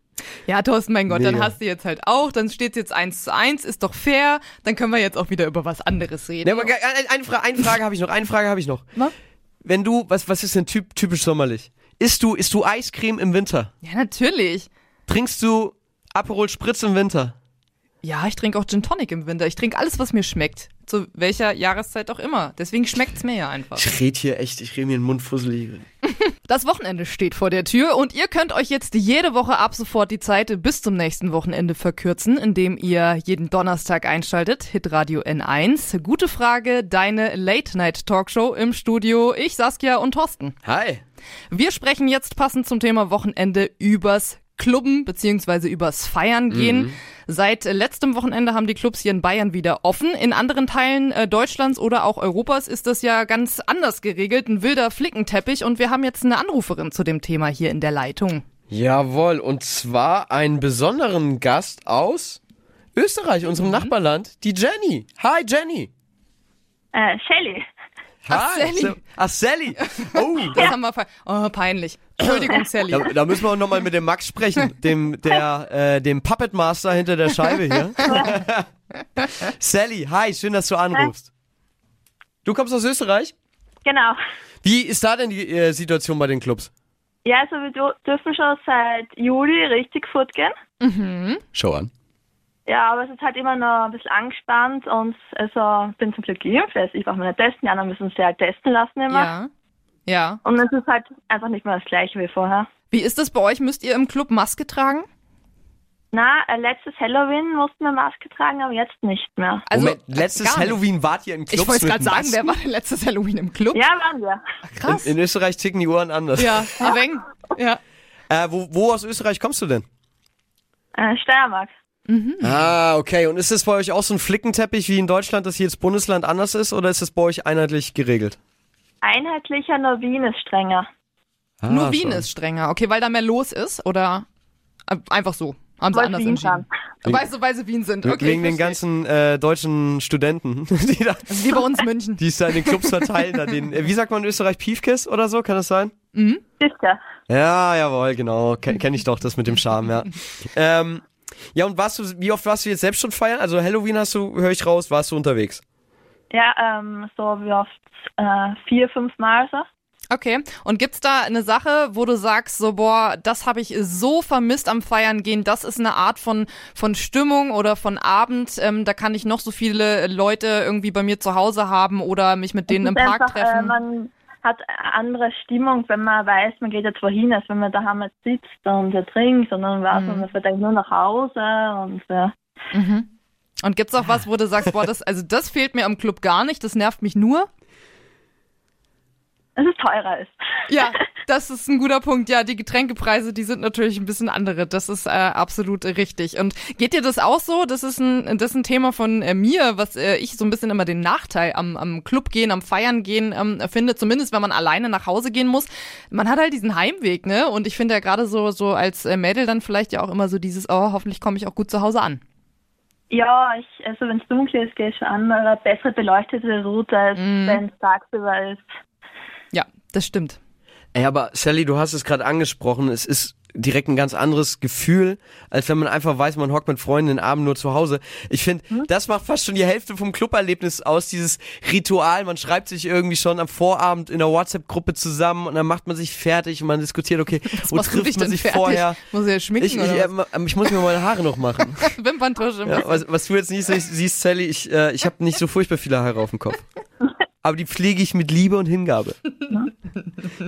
Ja, Thorsten, mein Gott, dann Mega. hast du jetzt halt auch, dann steht's jetzt eins zu eins, ist doch fair, dann können wir jetzt auch wieder über was anderes reden. Ja, aber eine, eine, Fra eine Frage habe ich noch. Eine Frage habe ich noch. Was? Wenn du, was, was ist denn typ, typisch sommerlich? Isst du, isst du Eiscreme im Winter? ja, natürlich. Trinkst du Aperol Spritz im Winter? Ja, ich trinke auch Gin Tonic im Winter. Ich trinke alles, was mir schmeckt. Zu welcher Jahreszeit auch immer. Deswegen schmeckt's mir ja einfach. Ich red hier echt, ich rede mir den Mund fusselig. [LAUGHS] Das Wochenende steht vor der Tür und ihr könnt euch jetzt jede Woche ab sofort die Zeit bis zum nächsten Wochenende verkürzen, indem ihr jeden Donnerstag einschaltet. Hitradio N1. Gute Frage, deine Late-Night-Talkshow im Studio. Ich, Saskia und Thorsten. Hi. Wir sprechen jetzt passend zum Thema Wochenende übers Clubben beziehungsweise übers Feiern gehen. Seit äh, letztem Wochenende haben die Clubs hier in Bayern wieder offen. In anderen Teilen äh, Deutschlands oder auch Europas ist das ja ganz anders geregelt, ein wilder Flickenteppich. Und wir haben jetzt eine Anruferin zu dem Thema hier in der Leitung. Jawohl, und zwar einen besonderen Gast aus Österreich, unserem Nachbarland, die Jenny. Hi, Jenny. Äh, Shelly. Ach, Hi. Sally. So- Ach, Sally. [LAUGHS] Oh, Das haben wir Oh, peinlich. Entschuldigung, [LAUGHS] Sally. da, da müssen wir nochmal mit dem Max sprechen, dem, der, äh, dem Puppet Master hinter der Scheibe hier. [LAUGHS] Sally, hi, schön, dass du anrufst. Du kommst aus Österreich? Genau. Wie ist da denn die äh, Situation bei den Clubs? Ja, also wir dür- dürfen schon seit Juli richtig fortgehen. Show an. Ja, aber es ist halt immer noch ein bisschen angespannt und also bin zum Glück geimpft. Also ich brauche mich nicht testen, die anderen müssen sich halt testen lassen immer. Ja. Ja. Und es ist halt einfach nicht mehr das gleiche wie vorher. Wie ist das bei euch? Müsst ihr im Club Maske tragen? Na, äh, letztes Halloween mussten wir Maske tragen, aber jetzt nicht mehr. Also, Moment, letztes gar nicht. Halloween wart ihr in Clubs Ich wollte gerade sagen, wer war denn letztes Halloween im Club? Ja, waren wir. Krass. In, in Österreich ticken die Uhren anders. ja, Aveng. Ja. Äh, wo, wo aus Österreich kommst du denn? Äh, Steiermark. Ah, okay. Und ist es bei euch auch so ein Flickenteppich wie in Deutschland, dass jedes Bundesland anders ist, oder ist es bei euch einheitlich geregelt? Einheitlicher, nur Wien ist strenger. Ah, Nur Wien schon. ist strenger. Okay, weil da mehr los ist oder äh, einfach so? Haben sie Weil anders Wien entschieden? Weißt du, weil sie Wien sind. Okay, Wegen den ganzen äh, deutschen Studenten, [LAUGHS] die, da, Das ist wie bei uns München. [LAUGHS] die es da in den Clubs verteilen. Da den, äh, wie sagt man in Österreich? Piefkiss oder so? Kann das sein? Sicher. Ja, jawohl, genau. Ken, kenn ich doch das mit dem Charme, ja. ähm, ja, und warst du, wie oft warst du jetzt selbst schon feiern? Also Halloween hast du, höre ich raus, warst du unterwegs? Ja, ähm, so wie oft äh, vier, fünf Mal so. Okay. Und gibt's da eine Sache, wo du sagst, so boah, das habe ich so vermisst am Feiern gehen, das ist eine Art von von Stimmung oder von Abend, ähm, da kann ich noch so viele Leute irgendwie bei mir zu Hause haben oder mich mit denen im Park einfach, Äh, treffen. man hat eine andere Stimmung, wenn man weiß, man geht jetzt wohin, als wenn man daheim jetzt sitzt und trinkt, sondern weiß man, man fährt eigentlich nur nach Hause und ja. Mhm. Und gibt's auch was, wo du sagst, boah, das also das fehlt mir am Club gar nicht, das nervt mich nur? dass es teurer ist. Ja, [LAUGHS] das ist ein guter Punkt. Ja, die Getränkepreise, die sind natürlich ein bisschen andere. Das ist äh, absolut richtig. Und geht dir das auch so? Das ist ein, das ist ein Thema von äh, mir, was äh, ich so ein bisschen immer den Nachteil am, am Club gehen, am Feiern gehen ähm, finde. Zumindest, wenn man alleine nach Hause gehen muss. Man hat halt diesen Heimweg, ne? Und ich finde ja gerade so, so als äh, Mädel dann vielleicht ja auch immer so dieses, oh, hoffentlich komme ich auch gut zu Hause an. Ja, ich, also wenn es dunkel ist, gehe ich schon an, eine bessere beleuchtete Route, als Mm. wenn es tagsüber ist. Ja, das stimmt. Ey, aber Sally, du hast es gerade angesprochen, es ist direkt ein ganz anderes Gefühl, als wenn man einfach weiß, man hockt mit Freunden den Abend nur zu Hause. Ich finde, Hm? das macht fast schon die Hälfte vom Cluberlebnis aus, dieses Ritual. Man schreibt sich irgendwie schon am Vorabend in der WhatsApp-Gruppe zusammen und dann macht man sich fertig und man diskutiert, okay, Was wo trifft man sich fertig? vorher? Muss ja schminken Ich, ich, äh, ich muss mir meine Haare noch machen. was? [LAUGHS] Wimperntusche. Ja, was, was du jetzt nicht siehst, Sally, ich, äh, ich habe nicht so furchtbar viele Haare auf dem Kopf. [LAUGHS] Aber die pflege ich mit Liebe und Hingabe.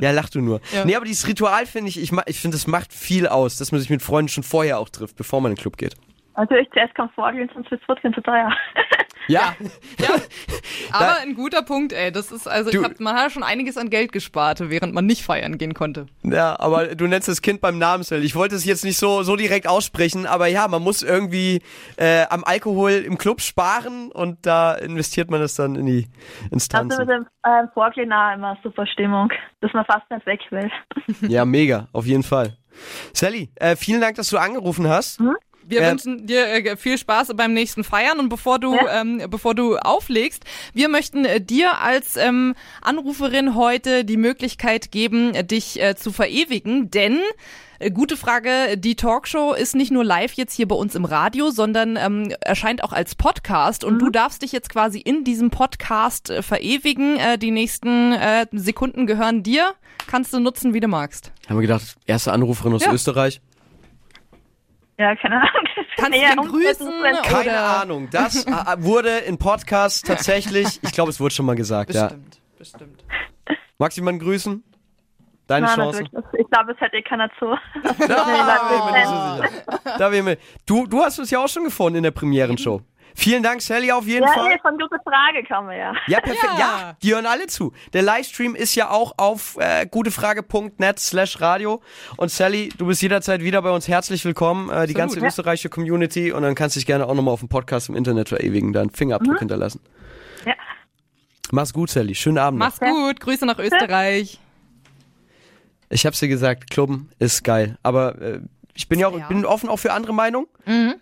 Ja, lach du nur. Ja. Nee, aber dieses Ritual finde ich, ich, ich finde, das macht viel aus, dass man sich mit Freunden schon vorher auch trifft, bevor man in den Club geht. Natürlich, zuerst kommt Vorgehen, sonst wird es trotzdem [LAUGHS] teuer. Ja, [LAUGHS] Aber ein guter Punkt, ey. Das ist, also, ich Du- hab, man hat schon einiges an Geld gespart, während man nicht feiern gehen konnte. ja, aber du nennst das Kind beim Namen, Sally. Ich wollte es jetzt nicht so, so direkt aussprechen, aber ja, man muss irgendwie äh, am Alkohol im Club sparen und da investiert man das dann in die Also Instanzen. mit dem ähm, auch immer super Stimmung, dass man fast nicht weg will. Ja, mega, auf jeden Fall. Sally, äh, vielen Dank, dass du angerufen hast. Wir Ähm, wünschen dir äh, viel Spaß beim nächsten Feiern und bevor du Ja. ähm, bevor du auflegst, wir möchten äh, dir als ähm, Anruferin heute die Möglichkeit geben, äh, dich äh, zu verewigen, denn Gute Frage. Die Talkshow ist nicht nur live jetzt hier bei uns im Radio, sondern ähm, erscheint auch als Podcast. Und du darfst dich jetzt quasi in diesem Podcast äh, verewigen. Äh, die nächsten äh, Sekunden gehören dir. Kannst du nutzen, wie du magst. Haben wir gedacht, erste Anruferin aus Ja. Österreich? Ja, keine Ahnung. [LAUGHS] Kannst du ihn grüßen? Keine Oder- Ahnung. Das äh, wurde in Podcast tatsächlich, ich glaube, es wurde schon mal gesagt, ja. Bestimmt, bestimmt. Magst du jemanden grüßen? Deine Nein, Chance? natürlich. Ich glaube, es hätte eh keiner zu. [LAUGHS] Da bin ich mir nicht so sicher. Da bin ich mir- Du, du hast uns ja auch schon gefunden in der Premierenshow. Vielen Dank, Sally, auf jeden Ja, Fall. eh, von gute Frage kann man ja. Ja, perfekt. Ja. Ja. die hören alle zu. Der Livestream ist ja auch auf äh, gutefrage.net slash radio. Und Sally, du bist jederzeit wieder bei uns herzlich willkommen. Äh, die ganze Ja. österreichische Community. Und dann kannst du dich gerne auch nochmal auf dem Podcast im Internet verewigen, deinen Fingerabdruck hinterlassen. Ja. Mach's gut, Sally. Schönen Abend. noch. Mach's gut. Grüße nach Österreich. Ich hab's dir gesagt, Klubben ist geil. Aber äh, ich bin ja auch Ja. bin offen auch für andere Meinungen.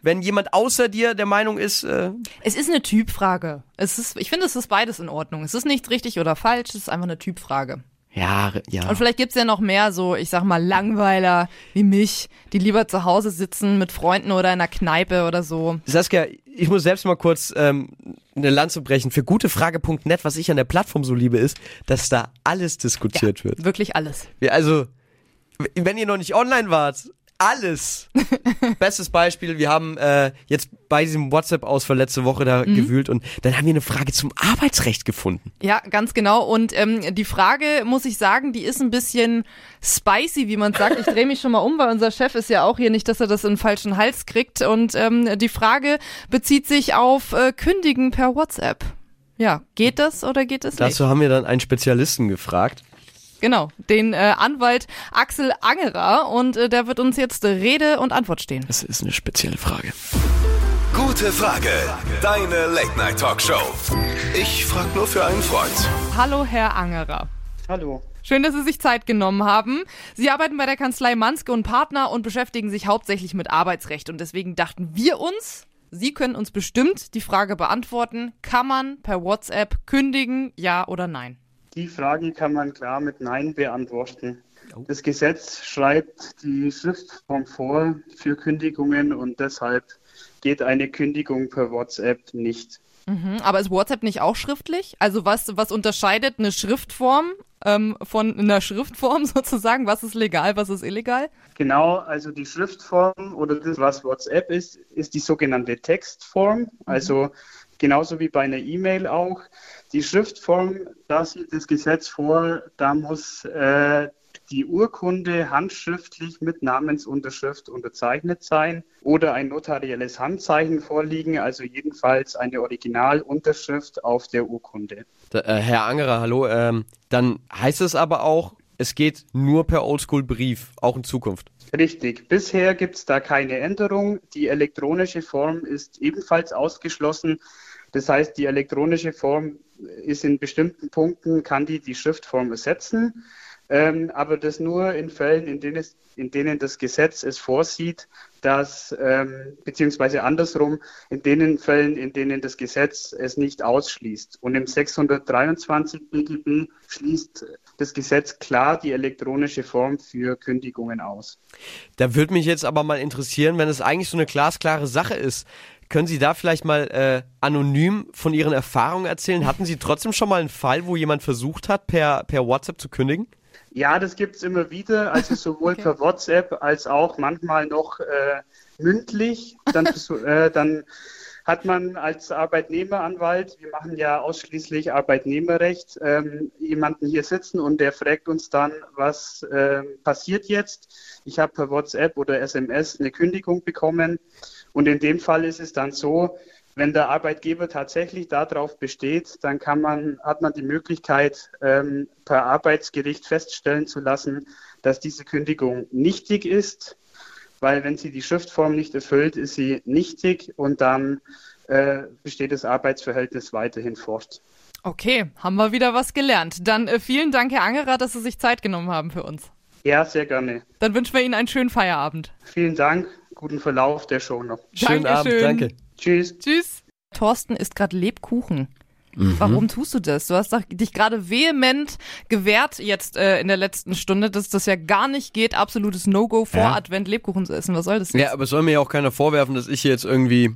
Wenn jemand außer dir der Meinung ist, äh, Es ist eine Typfrage. Es ist, ich finde, es ist beides in Ordnung. Es ist nicht richtig oder falsch, es ist einfach eine Typfrage. ja, ja. Und vielleicht gibt's ja noch mehr so, ich sag mal, Langweiler wie mich, die lieber zu Hause sitzen mit Freunden oder in einer Kneipe oder so. Saskia, ich muss selbst mal kurz ähm, eine Lanze brechen. Für gutefrage.net, was ich an der Plattform so liebe, ist, dass da alles diskutiert wird. Wirklich alles. Ja, also, wenn ihr noch nicht online wart, alles. Bestes Beispiel, wir haben äh, jetzt bei diesem WhatsApp-Ausfall letzte Woche da gewühlt und dann haben wir eine Frage zum Arbeitsrecht gefunden. Ja, ganz genau. Und ähm, die Frage, muss ich sagen, die ist ein bisschen spicy, wie man sagt. Ich drehe mich schon mal um, weil unser Chef ist ja auch hier nicht, dass er das in den falschen Hals kriegt. Und ähm, die Frage bezieht sich auf äh, Kündigen per WhatsApp. Ja, geht das oder geht es nicht? Dazu haben wir dann einen Spezialisten gefragt. Genau, den äh, Anwalt Axel Angerer und äh, der wird uns jetzt Rede und Antwort stehen. Das ist eine spezielle Frage. Gute Frage. Deine Late-Night-Talkshow. Ich frag nur für einen Freund. Hallo, Herr Angerer. Hallo. Schön, dass Sie sich Zeit genommen haben. Sie arbeiten bei der Kanzlei Manske und Partner und beschäftigen sich hauptsächlich mit Arbeitsrecht. Und deswegen dachten wir uns, Sie können uns bestimmt die Frage beantworten, kann man per WhatsApp kündigen, ja oder nein? Die Frage kann man klar mit Nein beantworten. Das Gesetz schreibt die Schriftform vor für Kündigungen und deshalb geht eine Kündigung per WhatsApp nicht. Mhm, aber ist WhatsApp nicht auch schriftlich? Also was, was unterscheidet eine Schriftform ähm, von einer Schriftform [LAUGHS] sozusagen? Was ist legal, was ist illegal? Genau, also die Schriftform oder das, was WhatsApp ist, ist die sogenannte Textform. Also genauso wie bei einer E-Mail auch. Die Schriftform, da sieht das Gesetz vor, da muss äh, die Urkunde handschriftlich mit Namensunterschrift unterzeichnet sein oder ein notarielles Handzeichen vorliegen, also jedenfalls eine Originalunterschrift auf der Urkunde. Da, äh, Herr Angerer, hallo. Ähm, dann heißt es aber auch, es geht nur per Oldschool-Brief, auch in Zukunft. Richtig. Bisher gibt es da keine Änderung. Die elektronische Form ist ebenfalls ausgeschlossen. Das heißt, die elektronische Form ist in bestimmten Punkten, kann die die Schriftform ersetzen. ähm, aber das nur in Fällen, in denen, es, in denen das Gesetz es vorsieht, dass, ähm, beziehungsweise andersrum, in den Fällen, in denen das Gesetz es nicht ausschließt. Und im 623 BGB schließt das Gesetz klar die elektronische Form für Kündigungen aus. Da würde mich jetzt aber mal interessieren, wenn es eigentlich so eine glasklare Sache ist. Können Sie da vielleicht mal äh, anonym von Ihren Erfahrungen erzählen? Hatten Sie trotzdem schon mal einen Fall, wo jemand versucht hat, per, per WhatsApp zu kündigen? Ja, das gibt es immer wieder, also sowohl okay. per WhatsApp als auch manchmal noch äh, mündlich. Dann, [LAUGHS] äh, dann hat man als Arbeitnehmeranwalt, wir machen ja ausschließlich Arbeitnehmerrecht, ähm, jemanden hier sitzen und der fragt uns dann, was äh, passiert jetzt. Ich habe per WhatsApp oder SMS eine Kündigung bekommen und in dem Fall ist es dann so, wenn der Arbeitgeber tatsächlich darauf besteht, dann kann man, hat man die Möglichkeit, ähm, per Arbeitsgericht feststellen zu lassen, dass diese Kündigung nichtig ist, weil wenn sie die Schriftform nicht erfüllt, ist sie nichtig und dann äh, besteht das Arbeitsverhältnis weiterhin fort. Okay, haben wir wieder was gelernt. Dann äh, vielen Dank, Herr Angerer, dass Sie sich Zeit genommen haben für uns. Ja, sehr gerne. Dann wünschen wir Ihnen einen schönen Feierabend. Vielen Dank, guten Verlauf der Show noch. Schönen Dankeschön. Abend, danke. Tschüss. Tschüss. Thorsten isst gerade Lebkuchen. Warum tust du das? Du hast doch dich gerade vehement gewehrt jetzt äh, in der letzten Stunde, dass das ja gar nicht geht, absolutes No-Go vor Ja. Advent Lebkuchen zu essen. Was soll das? jetzt? Ja, aber es soll mir ja auch keiner vorwerfen, dass ich jetzt irgendwie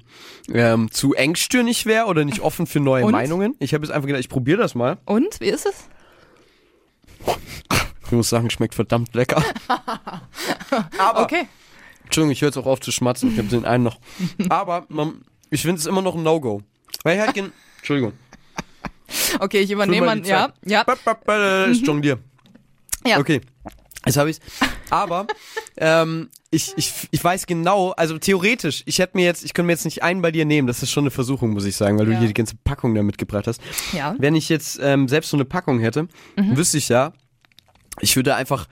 ähm, zu engstirnig wäre oder nicht offen für neue Und? Meinungen. Ich habe jetzt einfach gedacht, ich probiere das mal. Und wie ist es? Ich muss sagen, schmeckt verdammt lecker. aber, [LAUGHS] Okay. Entschuldigung, ich höre jetzt auch auf zu schmatzen. Ich habe den einen noch. Aber man, ich finde es immer noch ein No-Go. Weil ich halt gen Entschuldigung. Okay, ich übernehme mal Ja, ja. Bap, bap, bap, Ist Jonglier. Ja. Okay. Jetzt habe ich's. Aber ähm, ich, ich, ich weiß genau, also theoretisch, ich hätte mir jetzt, ich könnte mir jetzt nicht einen bei dir nehmen, das ist schon eine Versuchung, muss ich sagen, weil du Ja. hier die ganze Packung da mitgebracht hast. Ja. Wenn ich jetzt ähm, selbst so eine Packung hätte, Mhm. wüsste ich ja, ich würde einfach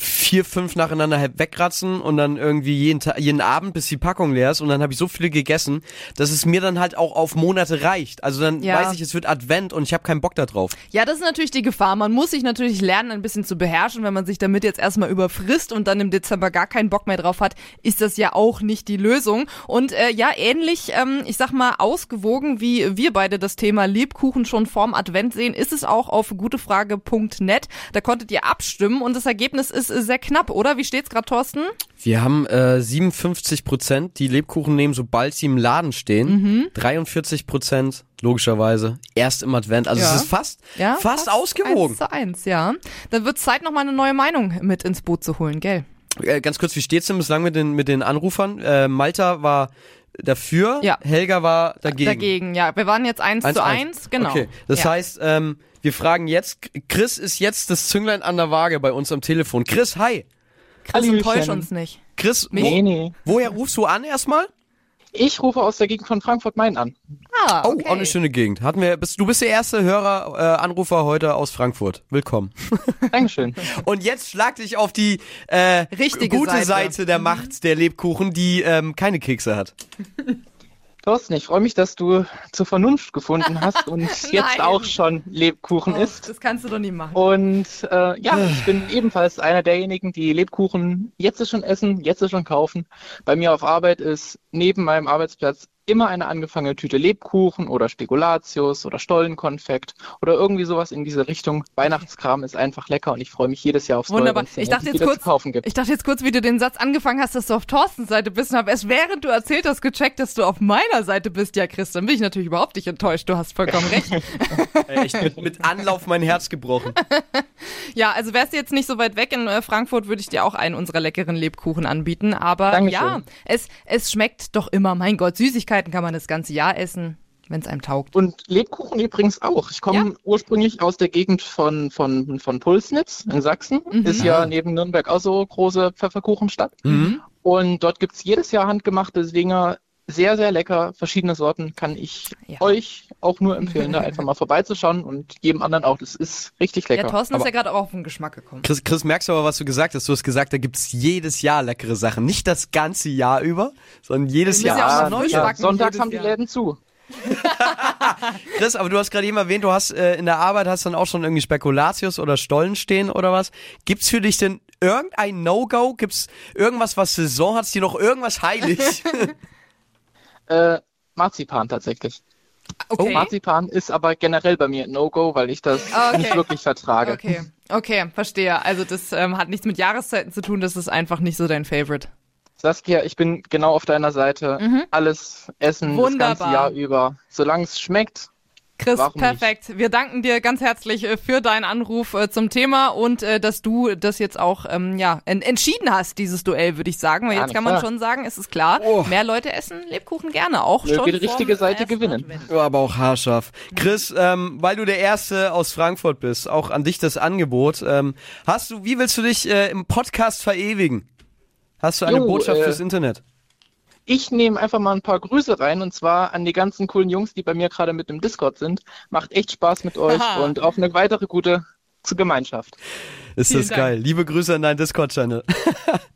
vier, fünf nacheinander halb wegratzen und dann irgendwie jeden, Ta jeden Abend, bis die Packung leer ist und dann habe ich so viele gegessen, dass es mir dann halt auch auf Monate reicht. Also dann Ja. weiß ich, es wird Advent und ich habe keinen Bock da drauf. Ja, das ist natürlich die Gefahr. Man muss sich natürlich lernen, ein bisschen zu beherrschen. Wenn man sich damit jetzt erstmal überfrisst und dann im Dezember gar keinen Bock mehr drauf hat, ist das ja auch nicht die Lösung. Und äh, ja, ähnlich, ähm, ich sag mal, ausgewogen, wie wir beide das Thema Lebkuchen schon vorm Advent sehen, ist es auch auf gutefrage.net. Da konntet ihr abstimmen und das Ergebnis ist äh, sehr knapp, oder? Wie steht's gerade, Thorsten? Wir haben äh, 57 Prozent, die Lebkuchen nehmen, sobald sie im Laden stehen. Mhm. 43 Prozent, logischerweise, erst im Advent. Also Ja. es ist fast, Ja, fast, ausgewogen. Eins zu eins, ja. Dann wird Zeit, noch mal eine neue Meinung mit ins Boot zu holen, gell? Äh, ganz kurz, wie steht's denn bislang mit den, mit den Anrufern? Äh, Malta war dafür, Ja. Helga war dagegen. Dagegen, ja. Wir waren jetzt eins, zu eins, genau. Okay, das ja. heißt, ähm, wir fragen jetzt, Chris ist jetzt das Zünglein an der Waage bei uns am Telefon. Chris, hi. Chris, Hallöchen. enttäusch uns nicht. Chris? Nee, nee. wo, woher rufst du an erstmal? Ich rufe aus der Gegend von Frankfurt-Main an. Ah, Oh, okay. auch eine schöne Gegend. Hatten wir, bist, du bist der erste Hörer, äh, Anrufer heute aus Frankfurt. Willkommen. [LAUGHS] Dankeschön. Und jetzt schlag dich auf die äh, Richtige gute Seite. Seite. der Macht der Lebkuchen, die ähm, keine Kekse hat. [LAUGHS] Thorsten, ich freue mich, dass du zur Vernunft gefunden hast und [LAUGHS] jetzt auch schon Lebkuchen Oh, isst. Das kannst du doch nie machen. Und äh, ja, ich bin ebenfalls einer derjenigen, die Lebkuchen jetzt schon essen, jetzt schon kaufen. Bei mir auf Arbeit ist neben meinem Arbeitsplatz immer eine angefangene Tüte Lebkuchen oder Spekulatius oder Stollenkonfekt oder irgendwie sowas in diese Richtung. Weihnachtskram ist einfach lecker und ich freue mich jedes Jahr aufs Neue, Wunderbar. den Ich dachte jetzt kurz, kaufen gibt. ich dachte jetzt kurz, wie du den Satz angefangen hast, dass du auf Thorstens Seite bist und habe erst während du erzählt hast gecheckt, dass du auf meiner Seite bist. Ja, Chris, dann bin ich natürlich überhaupt nicht enttäuscht. Du hast vollkommen recht. [LAUGHS] Echt mit, mit Anlauf mein Herz gebrochen. [LAUGHS] Ja, also wärst du jetzt nicht so weit weg in äh, Frankfurt, würde ich dir auch einen unserer leckeren Lebkuchen anbieten. Aber Dankeschön. ja, es, es schmeckt doch immer. Mein Gott, Süßigkeiten kann man das ganze Jahr essen, wenn es einem taugt. Und Lebkuchen übrigens auch. Ich komme Ja. ursprünglich aus der Gegend von, von, von Pulsnitz in Sachsen. Mhm. Ist ja neben Nürnberg auch so große Pfefferkuchenstadt. Mhm. Und dort gibt's jedes Jahr handgemachte Dinger. Sehr, sehr lecker. Verschiedene Sorten kann ich Ja. euch auch nur empfehlen, da einfach mal [LAUGHS] vorbeizuschauen und jedem anderen auch. Das ist richtig Ja, lecker. Thorsten ist Aber- ja gerade auch auf den Geschmack gekommen. Chris, Chris, merkst du aber, was du gesagt hast? Du hast gesagt, da gibt's jedes Jahr leckere Sachen. Nicht das ganze Jahr über, sondern jedes Jahr. ja auch ja, Sonntags haben die Jahr. Läden zu. [LAUGHS] Chris, aber du hast gerade eben erwähnt, du hast äh, in der Arbeit hast dann auch schon irgendwie Spekulatius oder Stollen stehen oder was. Gibt's für dich denn irgendein No-Go? Gibt's irgendwas, was Saison hat? Ist dir noch irgendwas heilig? [LAUGHS] Äh, Marzipan tatsächlich. Okay. Marzipan ist aber generell bei mir ein No-Go, weil ich das Okay. nicht wirklich vertrage. Okay, okay, verstehe. Also das ähm, hat nichts mit Jahreszeiten zu tun, das ist einfach nicht so dein Favorite. Saskia, ich bin genau auf deiner Seite. Mhm. Alles essen Wunderbar. das ganze Jahr über. Solange es schmeckt. Chris, Warum nicht? perfekt. Wir danken dir ganz herzlich äh, für deinen Anruf äh, zum Thema und äh, dass du das jetzt auch ähm, ja en entschieden hast, dieses Duell, würde ich sagen. Weil Ja, jetzt na kann man klar. schon sagen, es ist klar, mehr Leute essen Lebkuchen gerne, auch Möge schon die richtige Seite gewinnen. Ja, aber auch haarscharf. Chris, ähm, weil du der Erste aus Frankfurt bist, auch an dich das Angebot. Ähm, hast du, wie willst du dich äh, im Podcast verewigen? Hast du eine Jo, Botschaft äh, fürs Internet? Ich nehme einfach mal ein paar Grüße rein und zwar an die ganzen coolen Jungs, die bei mir gerade mit im Discord sind. Macht echt Spaß mit euch Aha. und auf eine weitere gute Gemeinschaft. Ist vielen das Dank. geil. Liebe Grüße an deinen Discord-Channel.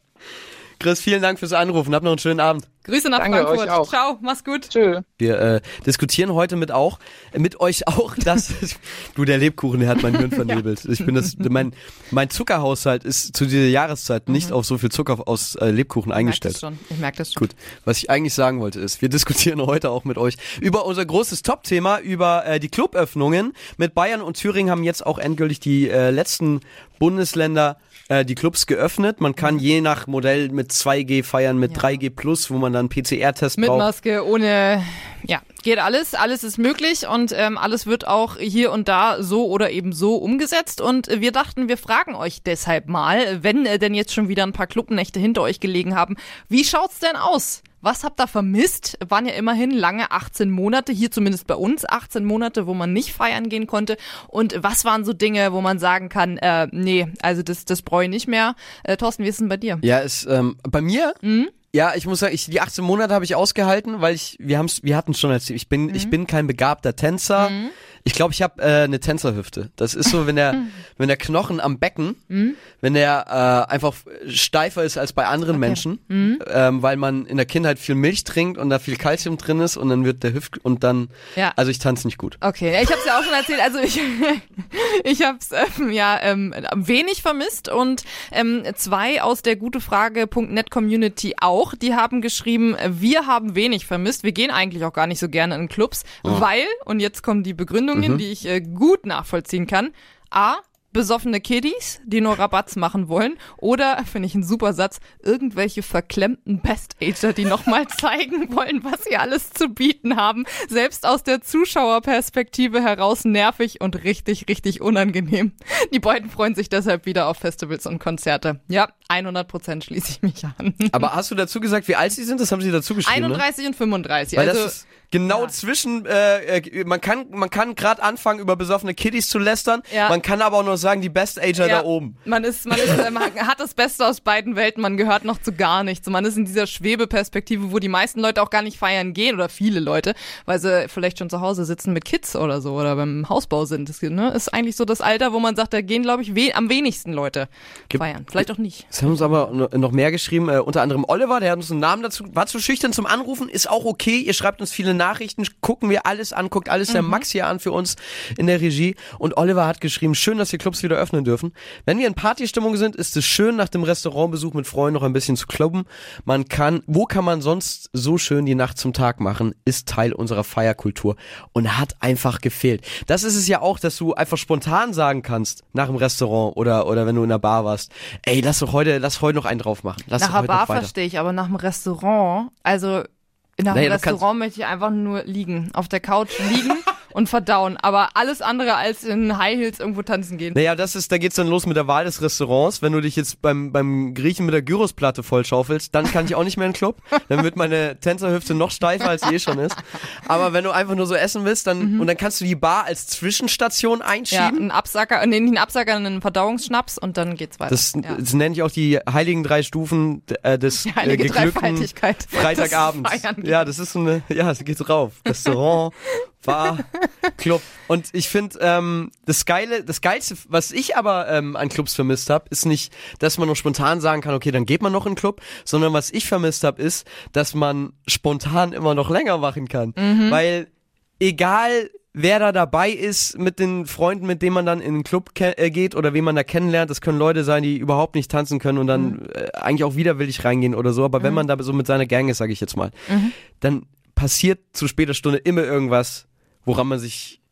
[LAUGHS] Chris, vielen Dank fürs Anrufen. Hab noch einen schönen Abend. Grüße nach Danke, Frankfurt. euch auch. Ciao, mach's gut. Tschö. Wir äh, diskutieren heute mit auch mit euch auch, dass [LAUGHS] du der Lebkuchen, der hat mein Hirn vernebelt. [LAUGHS] Ich bin das mein mein Zuckerhaushalt ist zu dieser Jahreszeit nicht auf so viel Zucker aus äh, Lebkuchen Ich merk eingestellt. das schon. Ich merk das schon. Gut, was ich eigentlich sagen wollte ist, wir diskutieren [LAUGHS] heute auch mit euch über unser großes Top-Thema, über äh, die Cluböffnungen. Mit Bayern und Thüringen haben jetzt auch endgültig die äh, letzten Bundesländer äh, die Clubs geöffnet. Man kann je nach Modell mit 2G feiern, mit Ja. 3G Plus, wo man dann PCR-Test Mit braucht. Maske, ohne, ja, geht alles, alles ist möglich und ähm, alles wird auch hier und da so oder eben so umgesetzt und wir dachten, wir fragen euch deshalb mal, wenn äh, denn jetzt schon wieder ein paar Clubnächte hinter euch gelegen haben, wie schaut's denn aus? Was habt ihr vermisst? Waren ja immerhin lange 18 Monate, hier zumindest bei uns 18 Monate, wo man nicht feiern gehen konnte. Und was waren so Dinge, wo man sagen kann, äh, nee, also das, das brauche ich nicht mehr. Äh, Thorsten, wie ist denn bei dir? Ja, ist ähm, bei mir. Mhm. Ja, ich muss sagen, ich, die 18 Monate habe ich ausgehalten, weil ich, wir haben's, wir hatten schon erzählt, ich bin, Mhm. ich bin kein begabter Tänzer. Ich glaube, ich habe äh, eine Tänzerhüfte. Das ist so, wenn der, Mhm. [LAUGHS] wenn der Knochen am Becken, wenn der äh, einfach steifer ist als bei anderen Menschen, Mhm. ähm, weil man in der Kindheit viel Milch trinkt und da viel Kalzium drin ist und dann wird der Hüft und dann, Ja. also ich tanze nicht gut. Okay, ich habe es ja auch schon erzählt. Also ich, [LAUGHS] ich habe es ähm, ja ähm, wenig vermisst und ähm, zwei aus der gutefrage.net Community auch. Die haben geschrieben, wir haben wenig vermisst. Wir gehen eigentlich auch gar nicht so gerne in Clubs, weil und jetzt kommen die Begründungen, die ich äh, gut nachvollziehen kann. A besoffene Kiddies, die nur Rabatz machen wollen. Oder, finde ich einen super Satz, irgendwelche verklemmten Best-Ager, die nochmal [LAUGHS] zeigen wollen, was sie alles zu bieten haben. Selbst aus der Zuschauerperspektive heraus nervig und richtig, richtig unangenehm. Die beiden freuen sich deshalb wieder auf Festivals und Konzerte. Ja, 100 Prozent schließe ich mich an. Aber hast du dazu gesagt, wie alt sie sind? Das haben sie dazu geschrieben. Ne? 31 und 35. Weil also, genau ja. zwischen, äh, äh, man kann, man kann gerade anfangen, über besoffene Kiddies zu lästern. Ja. Man kann aber auch noch sagen, die Best Ager Ja, da oben. Man ist, man ist, man [LAUGHS] hat das Beste aus beiden Welten, man gehört noch zu gar nichts. Man ist in dieser Schwebeperspektive, wo die meisten Leute auch gar nicht feiern gehen oder viele Leute, weil sie vielleicht schon zu Hause sitzen mit Kids oder so oder beim Hausbau sind. Das ne, ist eigentlich so das Alter, wo man sagt, da gehen, glaube ich, we am wenigsten Leute Gibt- feiern. Vielleicht auch nicht. Es haben uns aber no- noch mehr geschrieben, äh, unter anderem Oliver, der hat uns einen Namen dazu, war zu schüchtern zum Anrufen, ist auch okay, ihr schreibt uns viele Nachrichten, gucken wir alles an, guckt alles der Max hier an für uns in der Regie und Oliver hat geschrieben, schön, dass die Clubs wieder öffnen dürfen. Wenn wir in Partystimmung sind, ist es schön, nach dem Restaurantbesuch mit Freunden noch ein bisschen zu klubben. Man kann, wo kann man sonst so schön die Nacht zum Tag machen, ist Teil unserer Feierkultur und hat einfach gefehlt. Das ist es ja auch, dass du einfach spontan sagen kannst, nach dem Restaurant oder, oder wenn du in der Bar warst, ey, lass doch heute, lass heute noch einen drauf machen. Lass nach heute Bar verstehe ich, aber nach einem Restaurant, also Naja, einem kannst- Restaurant möchte ich einfach nur liegen, auf der Couch liegen [LAUGHS] und verdauen. Aber alles andere als in High Heels irgendwo tanzen gehen. Naja, das ist, da geht's dann los mit der Wahl des Restaurants. Wenn du dich jetzt beim, beim Griechen mit der Gyrosplatte vollschaufelst, dann kann ich auch nicht mehr in den Club. Dann wird meine Tänzerhüfte noch steifer, als sie eh schon ist. Aber wenn du einfach nur so essen willst, dann, und dann kannst du die Bar als Zwischenstation Ja, einschieben. ein Absacker, nee, nicht ein Absacker, einen Verdauungsschnaps und dann geht's weiter. Das, ja. das nenne ich auch die heiligen drei Stufen äh, des Die äh, heilige geglückten Dreifaltigkeit. Freitagabends. Ja, das ist so eine, ja, es geht rauf. Restaurant, [LAUGHS] Bar, Club. Und ich finde, ähm, das Geile, das Geilste, was ich aber ähm, an Clubs vermisst habe, ist nicht, dass man noch spontan sagen kann, okay, dann geht man noch in den Club, sondern was ich vermisst habe, ist, dass man spontan immer noch länger machen kann. Weil egal wer da dabei ist mit den Freunden, mit denen man dann in den Club äh, geht oder wen man da kennenlernt. Das können Leute sein, die überhaupt nicht tanzen können und dann mhm. äh, eigentlich auch widerwillig reingehen oder so. Aber mhm. wenn man da so mit seiner Gang ist, sage ich jetzt mal, mhm. dann passiert zu später Stunde immer irgendwas, woran man sich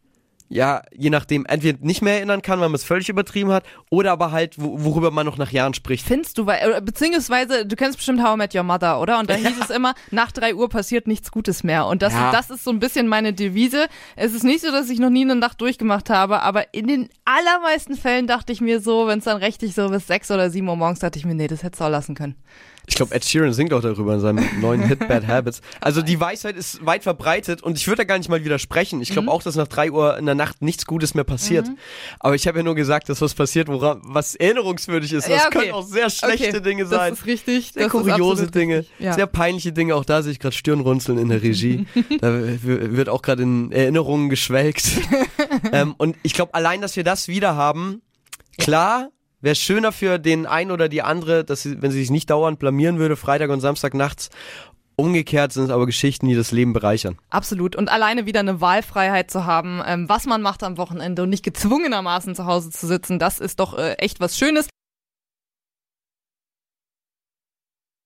ja, je nachdem, entweder nicht mehr erinnern kann, weil man es völlig übertrieben hat, oder aber halt, worüber man noch nach Jahren spricht. Findest du, weil, äh, beziehungsweise, du kennst bestimmt How I Met Your Mother, oder? Und da [LAUGHS] hieß es immer, nach drei Uhr passiert nichts Gutes mehr. Und das, ja. das ist so ein bisschen meine Devise. Es ist nicht so, dass ich noch nie eine Nacht durchgemacht habe, aber in den allermeisten Fällen dachte ich mir so, wenn es dann richtig so bis sechs oder sieben Uhr morgens, dachte ich mir, nee, das hättest du auch lassen können. Ich glaube, Ed Sheeran singt auch darüber in seinem neuen Hit Bad [LAUGHS] Habits. Also die Weisheit ist weit verbreitet und ich würde da gar nicht mal widersprechen. Ich glaube mhm. auch, dass nach drei Uhr in der Nacht nichts Gutes mehr passiert. Mhm. Aber ich habe ja nur gesagt, dass was passiert, woran, was erinnerungswürdig ist. Das ja, okay. können auch sehr schlechte okay. Dinge sein. Das ist richtig. Sehr das kuriose Dinge, ja. sehr peinliche Dinge. Auch da sehe ich gerade Stirnrunzeln in der Regie. [LAUGHS] da wird auch gerade in Erinnerungen geschwelgt. [LAUGHS] ähm, und ich glaube, allein, dass wir das wieder haben, klar, Wäre schöner für den einen oder die andere, dass sie, wenn sie sich nicht dauernd blamieren würde, Freitag und Samstag nachts. Umgekehrt sind es aber Geschichten, die das Leben bereichern. Absolut. Und alleine wieder eine Wahlfreiheit zu haben, ähm, was man macht am Wochenende und nicht gezwungenermaßen zu Hause zu sitzen, das ist doch äh, echt was Schönes.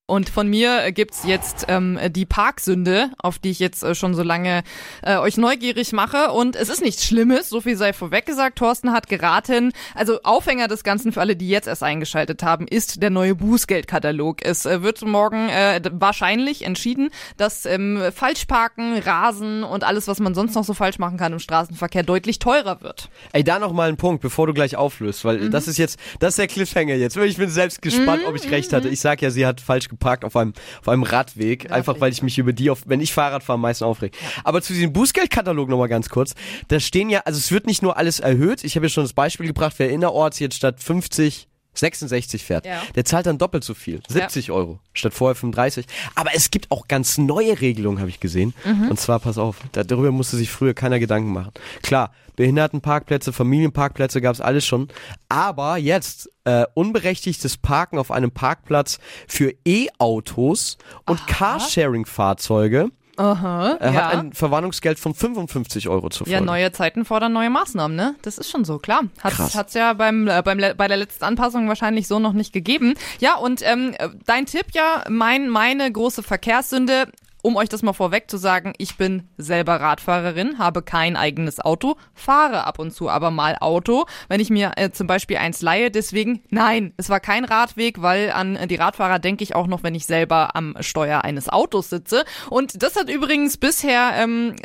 Und von mir gibt's jetzt ähm, die Parksünde, auf die ich jetzt äh, schon so lange äh, euch neugierig mache. Und es ist nichts Schlimmes, so viel sei vorweg gesagt. Thorsten hat geraten. Also Aufhänger des Ganzen für alle, die jetzt erst eingeschaltet haben, ist der neue Bußgeldkatalog. Es äh, wird morgen äh, wahrscheinlich entschieden, dass ähm, Falschparken, Rasen und alles, was man sonst noch so falsch machen kann im Straßenverkehr, deutlich teurer wird. Ey, da noch mal ein Punkt, bevor du gleich auflöst, weil mhm. das ist jetzt, das ist der Cliffhanger jetzt. Ich bin selbst gespannt, mhm, ob ich recht hatte. Mhm. Ich sag ja, sie hat falsch geparkt auf einem, auf einem Radweg, Radweg. einfach weil ich mich über die, auf, wenn ich Fahrrad fahre, am meisten aufreg. Aber zu diesem Bußgeldkatalog nochmal ganz kurz. Da stehen ja, also es wird nicht nur alles erhöht. Ich habe ja schon das Beispiel gebracht, wer innerorts jetzt statt 50 66 fährt, ja. der zahlt dann doppelt so viel. 70 ja. Euro statt vorher 35. Aber es gibt auch ganz neue Regelungen, habe ich gesehen. Mhm. Und zwar, pass auf, darüber musste sich früher keiner Gedanken machen. Klar, Behindertenparkplätze, Familienparkplätze gab es alles schon. Aber jetzt äh, unberechtigtes Parken auf einem Parkplatz für E-Autos und Carsharing-Fahrzeuge Aha, er ja. hat ein Verwarnungsgeld von 55 Euro zu Ja, neue Zeiten fordern neue Maßnahmen, ne? Das ist schon so, klar. Hat es ja beim, äh, beim, bei der letzten Anpassung wahrscheinlich so noch nicht gegeben. Ja, und ähm, dein Tipp ja, mein, meine große Verkehrssünde, um euch das mal vorweg zu sagen, ich bin selber Radfahrerin, habe kein eigenes Auto, fahre ab und zu aber mal Auto, wenn ich mir äh, zum Beispiel eins leihe. Deswegen, nein, es war kein Radweg, weil an die Radfahrer denke ich auch noch, wenn ich selber am Steuer eines Autos sitze. Und das hat übrigens bisher ähm,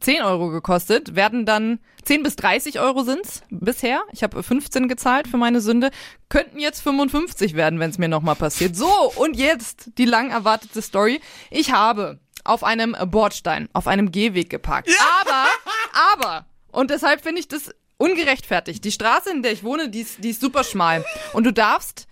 10 Euro gekostet, werden dann 10 bis 30 Euro sind's bisher. Ich habe 15 gezahlt für meine Sünde. Könnten jetzt 55 werden, wenn es mir nochmal passiert. So, und jetzt die lang erwartete Story. Ich habe auf einem Bordstein, auf einem Gehweg geparkt. Ja. Aber, aber, und deshalb finde ich das ungerechtfertigt. Die Straße, in der ich wohne, die ist, die ist super schmal. Und du darfst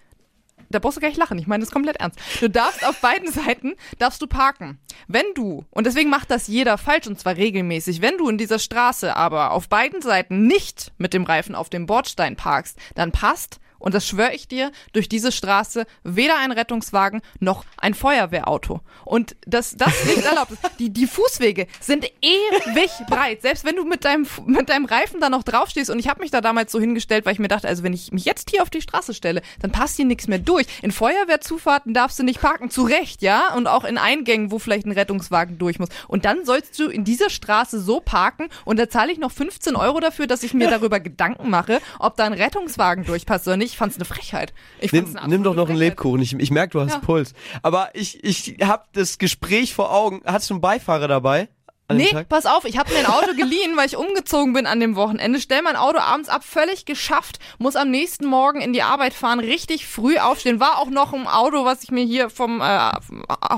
da brauchst du gar nicht lachen. Ich meine das komplett ernst. Du darfst auf beiden Seiten darfst du parken. Wenn du und deswegen macht das jeder falsch und zwar regelmäßig. Wenn du in dieser Straße aber auf beiden Seiten nicht mit dem Reifen auf dem Bordstein parkst, dann passt und das schwöre ich dir, durch diese Straße weder ein Rettungswagen noch ein Feuerwehrauto. Und das, das nicht [LAUGHS] erlaubt ist. Die, die Fußwege sind ewig [LAUGHS] breit. Selbst wenn du mit deinem, mit deinem Reifen da noch draufstehst. Und ich habe mich da damals so hingestellt, weil ich mir dachte, also wenn ich mich jetzt hier auf die Straße stelle, dann passt hier nichts mehr durch. In Feuerwehrzufahrten darfst du nicht parken. Zu Recht, ja? Und auch in Eingängen, wo vielleicht ein Rettungswagen durch muss. Und dann sollst du in dieser Straße so parken und da zahle ich noch 15 Euro dafür, dass ich mir [LAUGHS] darüber Gedanken mache, ob da ein Rettungswagen durchpasst oder nicht ich fand's eine Frechheit. Ich nimm, nimm doch noch einen Lebkuchen. Ich, ich merke, du hast ja. Puls. Aber ich, ich habe das Gespräch vor Augen. Hattest du einen Beifahrer dabei? Nee, Tag? pass auf, ich habe mir ein Auto geliehen, weil ich umgezogen bin an dem Wochenende. Stell mein Auto abends ab, völlig geschafft, muss am nächsten Morgen in die Arbeit fahren, richtig früh aufstehen. War auch noch ein Auto, was ich mir hier vom äh,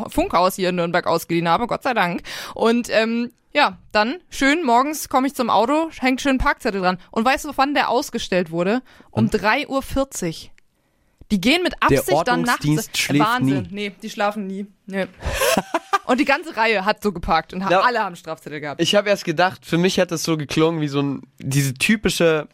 Funkhaus hier in Nürnberg ausgeliehen habe, Gott sei Dank. Und ähm, ja, dann schön, morgens komme ich zum Auto, hängt schön ein Parkzettel dran. Und weißt du, wann der ausgestellt wurde? Um 3.40 Uhr. Die gehen mit Absicht dann nachts. Schläft Wahnsinn. Nie. Nee, die schlafen nie. Nee. [LAUGHS] und die ganze Reihe hat so geparkt und ja, alle haben Strafzettel gehabt. Ich habe erst gedacht, für mich hat das so geklungen wie so ein, diese typische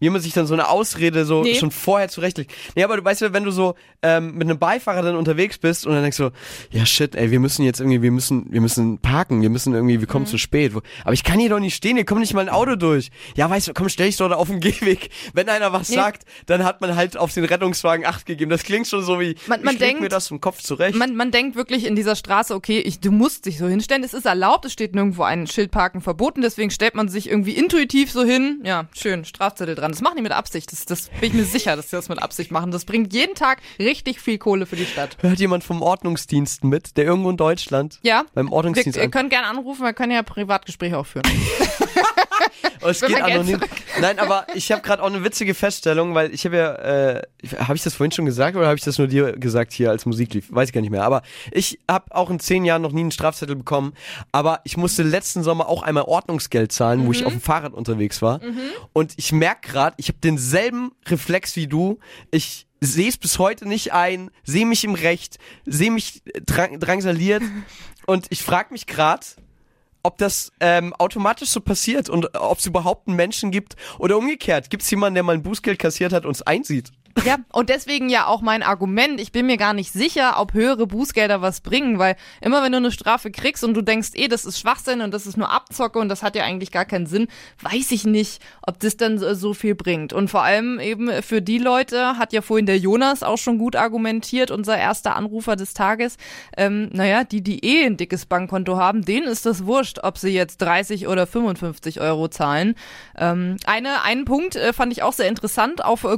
wie man sich dann so eine Ausrede so Nee. schon vorher zurechtlegt. Nee, aber du weißt ja, wenn du so ähm, mit einem Beifahrer dann unterwegs bist und dann denkst du, ja shit, ey, wir müssen jetzt irgendwie, wir müssen, wir müssen parken, wir müssen irgendwie, wir kommen Mhm. zu spät. Aber ich kann hier doch nicht stehen, hier kommt nicht mal ein Auto durch. Ja, weißt du, komm, stell dich doch da auf den [LAUGHS] Gehweg. Wenn einer was Nee. sagt, dann hat man halt auf den Rettungswagen Acht gegeben. Das klingt schon so wie, Man- man ich denkt- mir das im Kopf zurecht. Man, man denkt wirklich in dieser Straße, okay, ich, du musst dich so hinstellen. Es ist erlaubt, es steht nirgendwo ein Schildparken verboten, deswegen stellt man sich irgendwie intuitiv so hin. Ja, schön, Strafzettel dran. Das machen die mit Absicht. Das, das bin ich mir sicher, dass sie das mit Absicht machen. Das bringt jeden Tag richtig viel Kohle für die Stadt. Hört jemand vom Ordnungsdienst mit, der irgendwo in Deutschland Ja, beim wir, Ordnungsdienst ihr an- könnt gerne anrufen, wir können ja Privatgespräche auch führen. [LAUGHS] Oh, es geht anonym. Nein, aber ich habe gerade auch eine witzige Feststellung, weil ich habe ja, äh, habe ich das vorhin schon gesagt oder habe ich das nur dir gesagt hier als Musik lief? Weiß ich gar nicht mehr. Aber ich habe auch in zehn Jahren noch nie einen Strafzettel bekommen. Aber ich musste letzten Sommer auch einmal Ordnungsgeld zahlen, wo ich auf dem Fahrrad unterwegs war. Und ich merk gerade, ich habe denselben Reflex wie du. Ich sehe es bis heute nicht ein, sehe mich im Recht, sehe mich äh, drang drangsaliert. [LAUGHS] Und ich frage mich gerade, ob das ähm, automatisch so passiert und ob es überhaupt einen Menschen gibt oder umgekehrt. Gibt es jemanden, der mal ein Bußgeld kassiert hat und es einsieht? Ja, und deswegen ja auch mein Argument. Ich bin mir gar nicht sicher, ob höhere Bußgelder was bringen, weil immer wenn du eine Strafe kriegst und du denkst, eh, das ist Schwachsinn und das ist nur Abzocke und das hat ja eigentlich gar keinen Sinn, weiß ich nicht, ob das dann so- viel bringt. Und vor allem eben für die Leute hat ja vorhin der Jonas auch schon gut argumentiert, unser erster Anrufer des Tages. Ähm, naja, die, die eh ein dickes Bankkonto haben, denen ist das wurscht, ob sie jetzt 30 oder 55 Euro zahlen. Ähm, eine, einen Punkt äh, fand ich auch sehr interessant auf äh,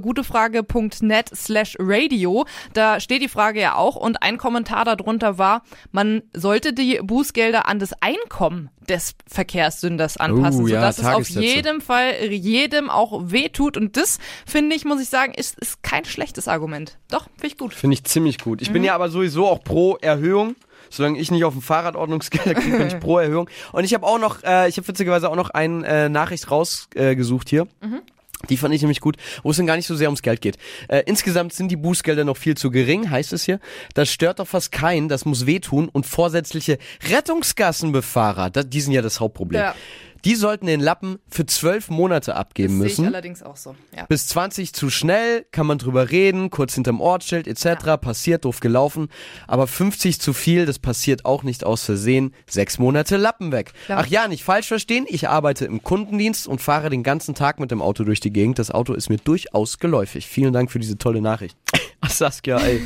gutefrage.net slash radio. Da steht die Frage ja auch und ein Kommentar darunter war, man sollte die Bußgelder an das Einkommen des Verkehrssünders anpassen, Oh, ja, sodass es auf jedem Fall jedem auch wehtut. Und das, finde ich, muss ich sagen, ist, ist kein schlechtes Argument. Doch, finde ich gut. Finde ich ziemlich gut. Ich Mhm. bin ja aber sowieso auch pro Erhöhung. Solange ich nicht auf dem Fahrrad Ordnungsgelder kriege, [LAUGHS] bin ich pro Erhöhung. Und ich habe auch noch, äh, ich habe witzigerweise auch noch eine äh, Nachricht rausgesucht äh, hier. Die fand ich nämlich gut, wo es dann gar nicht so sehr ums Geld geht. Äh, insgesamt sind die Bußgelder noch viel zu gering, heißt es hier. Das stört doch fast keinen, das muss wehtun und vorsätzliche Rettungsgassenbefahrer, da, die sind ja das Hauptproblem. Ja. Die sollten den Lappen für zwölf Monate abgeben das sehe ich müssen. allerdings auch so. Ja. Bis 20 zu schnell, kann man drüber reden, kurz hinterm Ortsschild etc. Passiert, doof gelaufen. Aber 50 zu viel, das passiert auch nicht aus Versehen. Sechs Monate Lappen weg. Klar. Ach ja, nicht falsch verstehen, ich arbeite im Kundendienst und fahre den ganzen Tag mit dem Auto durch die Gegend. Das Auto ist mir durchaus geläufig. Vielen Dank für diese tolle Nachricht. [LAUGHS] Ach, Saskia, ey.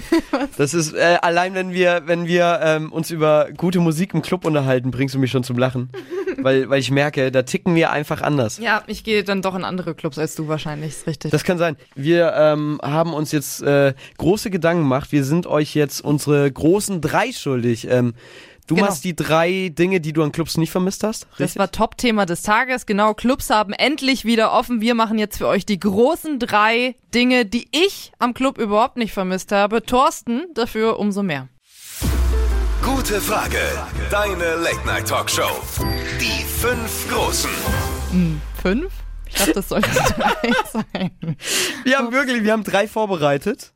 Das ist, äh, allein wenn wir, wenn wir ähm, uns über gute Musik im Club unterhalten, bringst du mich schon zum Lachen. [LAUGHS] weil, weil ich merke, da ticken wir einfach anders. Ja, ich gehe dann doch in andere Clubs als du wahrscheinlich, ist richtig. Das kann sein. Wir ähm, haben uns jetzt äh, große Gedanken gemacht. Wir sind euch jetzt unsere großen drei schuldig. Ähm, du Genau. machst die drei Dinge, die du an Clubs nicht vermisst hast. Das war Top-Thema des Tages. Genau, Clubs haben endlich wieder offen. Wir machen jetzt für euch die großen drei Dinge, die ich am Club überhaupt nicht vermisst habe. Thorsten dafür umso mehr. Gute Frage. Deine Late Night Talkshow. Die fünf Großen. Fünf? Ich glaube, das sollte [LAUGHS] drei sein. Wir haben wirklich, wir haben drei vorbereitet.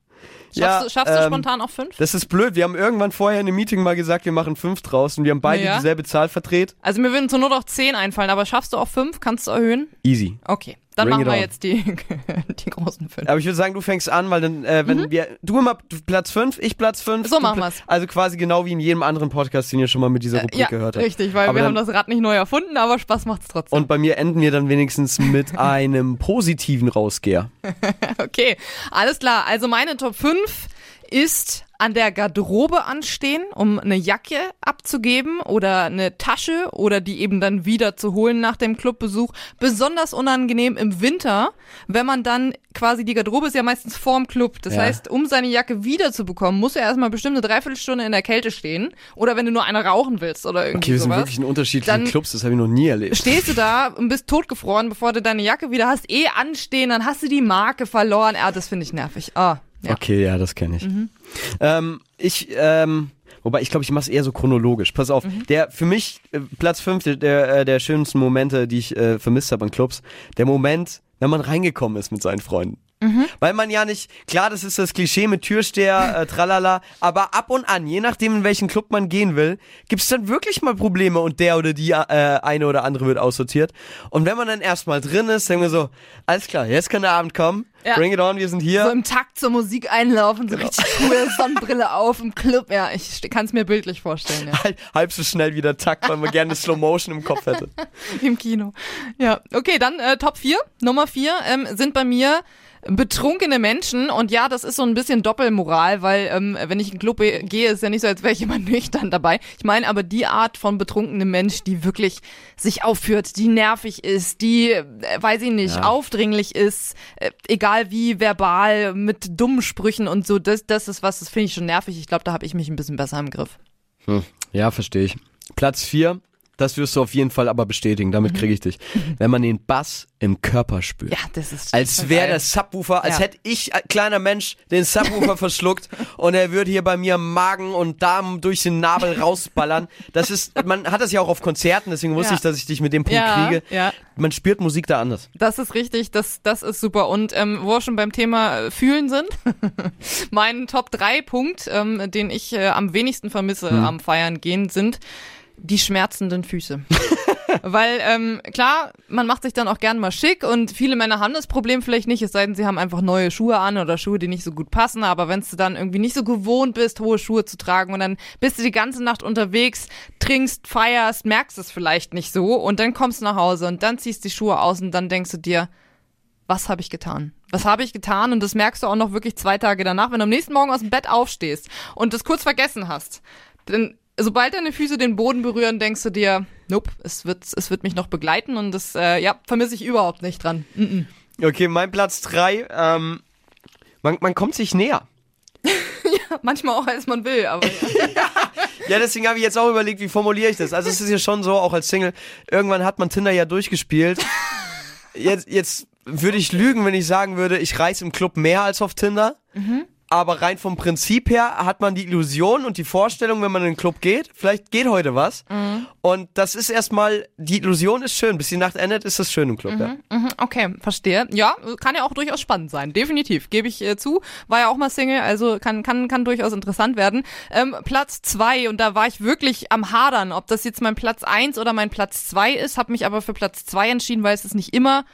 Schaffst, du, schaffst du ähm, spontan auch fünf? Das ist blöd. Wir haben irgendwann vorher in einem Meeting mal gesagt, wir machen fünf draus und wir haben beide Ja. dieselbe Zahl verdreht. Also mir würden zur Not auch zehn einfallen, aber schaffst du auch fünf? Kannst du erhöhen? Easy. Okay, dann Bring machen wir jetzt die, [LAUGHS] die großen fünf. Aber ich würde sagen, du fängst an, weil dann, äh, wenn wir, du immer Platz fünf, ich Platz fünf. Mhm. So machen wir's. Also quasi genau wie in jedem anderen Podcast, den ihr schon mal mit dieser Rubrik ja, gehört habt. richtig, weil Aber wir haben das Rad nicht neu erfunden, aber Spaß macht's trotzdem. Und bei mir enden wir dann wenigstens mit [LAUGHS] einem positiven Rausgeher. [LAUGHS] Okay, alles klar. Also meine Top 5 ist an der Garderobe anstehen, um eine Jacke abzugeben oder eine Tasche oder die eben dann wieder zu holen nach dem Clubbesuch. Besonders unangenehm im Winter, wenn man dann quasi die Garderobe ist ja meistens vorm Club. Das Ja. heißt, um seine Jacke wiederzubekommen, muss er erstmal bestimmt eine Dreiviertelstunde in der Kälte stehen. Oder wenn du nur eine rauchen willst oder irgendwie Okay, wir sind sowas. wirklich in unterschiedlichen Dann Clubs, das habe ich noch nie erlebt. Stehst du da und bist totgefroren, bevor du deine Jacke wieder hast, eh anstehen, dann hast du die Marke verloren. Ah, das finde ich nervig. Ah, ja. Mhm. Okay, ja, das kenne ich. Ähm, ich, ähm, wobei ich glaube, ich mache es eher so chronologisch. Pass auf, Mhm. der für mich äh, Platz 5 der, der, äh, der schönsten Momente, die ich äh, vermisst habe an Clubs, der Moment, wenn man reingekommen ist mit seinen Freunden. Weil man ja nicht, klar, das ist das Klischee mit Türsteher, [LAUGHS] äh, tralala, aber ab und an, je nachdem, in welchen Club man gehen will, gibt's dann wirklich mal Probleme und der oder die äh, eine oder andere wird aussortiert. Und wenn man dann erstmal drin ist, denken wir so, alles klar, jetzt kann der Abend kommen, Ja. bring it on, wir sind hier. So im Takt zur Musik einlaufen, so Genau. richtig cool, [LAUGHS] Sonnenbrille auf im Club. Ja, ich kann es mir bildlich vorstellen, ja. Halb, halb so schnell wie der Takt, weil man gerne Slow Motion im Kopf hätte. [LAUGHS] Im Kino. Ja, okay, dann äh, Top 4. Nummer 4 ähm, sind bei mir betrunkene Menschen und ja, das ist so ein bisschen Doppelmoral, weil ähm, wenn ich in den Club gehe, ist ja nicht so, als wäre ich immer [LAUGHS] nüchtern dabei. Ich meine aber die Art von betrunkenem Mensch, die wirklich sich aufführt, die nervig ist, die, äh, weiß ich nicht, Ja. aufdringlich ist, äh, egal wie verbal, mit dummen Sprüchen und so, das, das ist was, das finde ich schon nervig. Ich glaube, da habe ich mich ein bisschen besser im Griff. Hm. Ja, verstehe ich. Platz 4, das wirst du auf jeden Fall aber bestätigen, damit kriege ich dich. [LAUGHS] Wenn man den Bass im Körper spürt. Ja, das ist Als wäre der Subwoofer, als Ja. hätte ich, äh, kleiner Mensch, den Subwoofer [LAUGHS] verschluckt und er würde hier bei mir Magen und Darm durch den Nabel rausballern. Das ist, man hat das ja auch auf Konzerten, deswegen wusste Ja. ich, dass ich dich mit dem Punkt Ja, kriege. ja. Man spürt Musik da anders. Das ist richtig, das, das ist super. Und ähm, wo wir schon beim Thema äh, Fühlen sind, [LAUGHS] mein Top-3-Punkt, ähm, den ich äh, am wenigsten vermisse Hm. am Feiern gehen, sind die schmerzenden Füße. [LAUGHS] Weil, ähm, klar, man macht sich dann auch gern mal schick und viele Männer haben das Problem vielleicht nicht, es sei denn, sie haben einfach neue Schuhe an oder Schuhe, die nicht so gut passen. Aber wenn du dann irgendwie nicht so gewohnt bist, hohe Schuhe zu tragen und dann bist du die ganze Nacht unterwegs, trinkst, feierst, merkst es vielleicht nicht so und dann kommst du nach Hause und dann ziehst die Schuhe aus und dann denkst du dir, was habe ich getan? Was habe ich getan? Und das merkst du auch noch wirklich zwei Tage danach, wenn du am nächsten Morgen aus dem Bett aufstehst und das kurz vergessen hast. Denn sobald deine Füße den Boden berühren, denkst du dir, nope, es wird, es wird mich noch begleiten und das, äh, ja, vermisse ich überhaupt nicht dran. Mm -mm. Okay, mein Platz 3, ähm, man, man kommt sich näher. [LAUGHS] Manchmal auch, als man will, aber ja. [LAUGHS] Ja, deswegen habe ich jetzt auch überlegt, wie formuliere ich das. Also es ist ja schon so, auch als Single, irgendwann hat man Tinder ja durchgespielt. [LAUGHS] Jetzt, jetzt würde ich lügen, wenn ich sagen würde, ich reise im Club mehr als auf Tinder. Aber rein vom Prinzip her hat man die Illusion und die Vorstellung, wenn man in den Club geht, vielleicht geht heute was. Und das ist erstmal, die Illusion ist schön. Bis die Nacht endet, ist das schön im Club, ja. Mhm, okay, verstehe. Ja, kann ja auch durchaus spannend sein. Definitiv, gebe ich äh, zu. War ja auch mal Single, also kann, kann, kann durchaus interessant werden. Ähm, Platz zwei und da war ich wirklich am Hadern, ob das jetzt mein Platz eins oder mein Platz zwei ist, habe mich aber für Platz zwei entschieden, weil es ist nicht immer,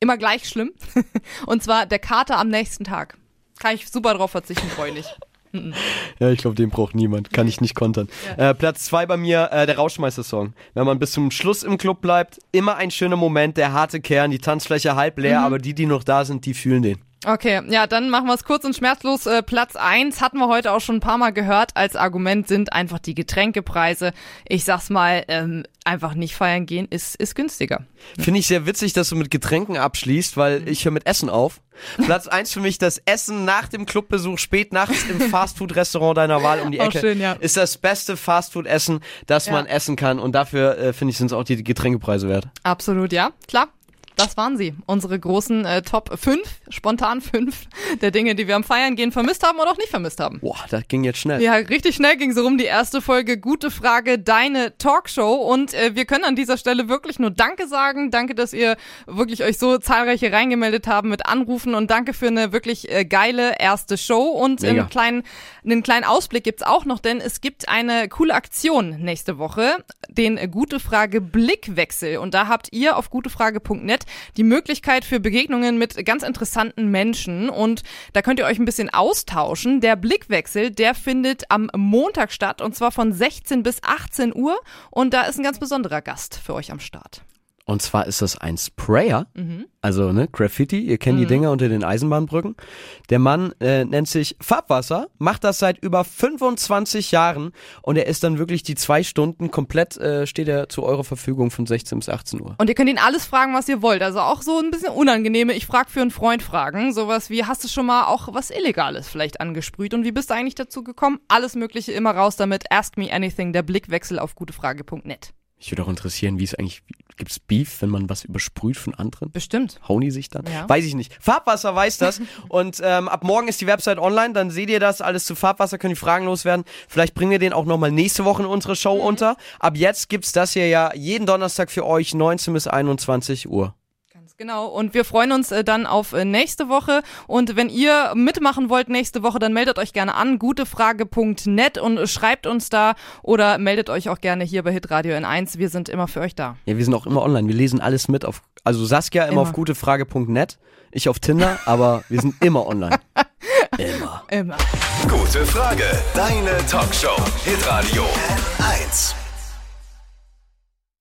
immer gleich schlimm. [LAUGHS] und zwar der Kater am nächsten Tag. Kann ich super drauf verzichten, freue ich nicht. [LAUGHS] Ja, ich glaube, den braucht niemand. Kann ich nicht kontern. Äh, Platz zwei bei mir, äh, der Rauschmeister-Song. Wenn man bis zum Schluss im Club bleibt, immer ein schöner Moment, der harte Kern, die Tanzfläche halb leer, Mhm. aber die, die noch da sind, die fühlen den. Okay, ja, dann machen wir es kurz und schmerzlos. Äh, Platz eins hatten wir heute auch schon ein paar Mal gehört. Als Argument sind einfach die Getränkepreise. Ich sag's mal, ähm, einfach nicht feiern gehen ist, ist günstiger. Finde ich sehr witzig, dass du mit Getränken abschließt, weil ich höre mit Essen auf. [LAUGHS] Platz eins für mich, das Essen nach dem Clubbesuch spät nachts im [LAUGHS] Fastfood-Restaurant deiner Wahl um die Auch Ecke schön, ja. ist das beste Fastfood-Essen, das Ja. man essen kann. Und dafür, äh, finde ich, sind es auch die Getränkepreise wert. Absolut, ja, klar. Das waren sie. Unsere großen äh, Top 5, spontan 5 der Dinge, die wir am Feiern gehen vermisst haben oder auch nicht vermisst haben. Boah, das ging jetzt schnell. Ja, richtig schnell ging so rum die erste Folge. Gute Frage, deine Talkshow. Und äh, wir können an dieser Stelle wirklich nur Danke sagen. Danke, dass ihr wirklich euch so zahlreiche reingemeldet haben mit Anrufen und danke für eine wirklich äh, geile erste Show. Und Mega. einen kleinen, einen kleinen Ausblick gibt's auch noch, denn es gibt eine coole Aktion nächste Woche, den äh, Gute Frage Blickwechsel. Und da habt ihr auf gutefrage.net die Möglichkeit für Begegnungen mit ganz interessanten Menschen. Und da könnt ihr euch ein bisschen austauschen. Der Blickwechsel, der findet am Montag statt und zwar von 16 bis 18 Uhr. Und da ist ein ganz besonderer Gast für euch am Start. Und zwar ist das ein Sprayer, Mhm. also ne, Graffiti, ihr kennt die Dinger unter den Eisenbahnbrücken. Der Mann äh, nennt sich Farbwasser, macht das seit über 25 Jahren und er ist dann wirklich die zwei Stunden komplett, äh, steht er zu eurer Verfügung von 16 bis 18 Uhr. Und ihr könnt ihn alles fragen, was ihr wollt. Also auch so ein bisschen unangenehme, ich frag für einen Freund Fragen. Sowas wie, hast du schon mal auch was Illegales vielleicht angesprüht? Und wie bist du eigentlich dazu gekommen? Alles Mögliche immer raus damit. Ask me anything, der Blickwechsel auf gutefrage.net. Ich würde auch interessieren, wie es eigentlich, gibt's Beef, wenn man was übersprüht von anderen? Bestimmt. Hauen die sich dann? Ja. Weiß ich nicht. Farbwasser weiß das. [LAUGHS] und ähm, ab morgen ist die Website online, dann seht ihr das alles zu Farbwasser, können die Fragen loswerden. Vielleicht bringen wir den auch nochmal nächste Woche in unsere Show Mhm. unter. Ab jetzt gibt's das hier ja jeden Donnerstag für euch, 19 bis 21 Uhr. Genau, und wir freuen uns äh, dann auf äh, nächste Woche. Und wenn ihr mitmachen wollt nächste Woche, dann meldet euch gerne an, gutefrage.net und schreibt uns da oder meldet euch auch gerne hier bei Hitradio N1. Wir sind immer für euch da. Ja, wir sind auch immer online. Wir lesen alles mit auf, also Saskia immer, Immer. auf gutefrage.net, ich auf Tinder, aber wir sind [LAUGHS] immer online. Immer. Immer. Gute Frage. Deine Talkshow. Hitradio N1.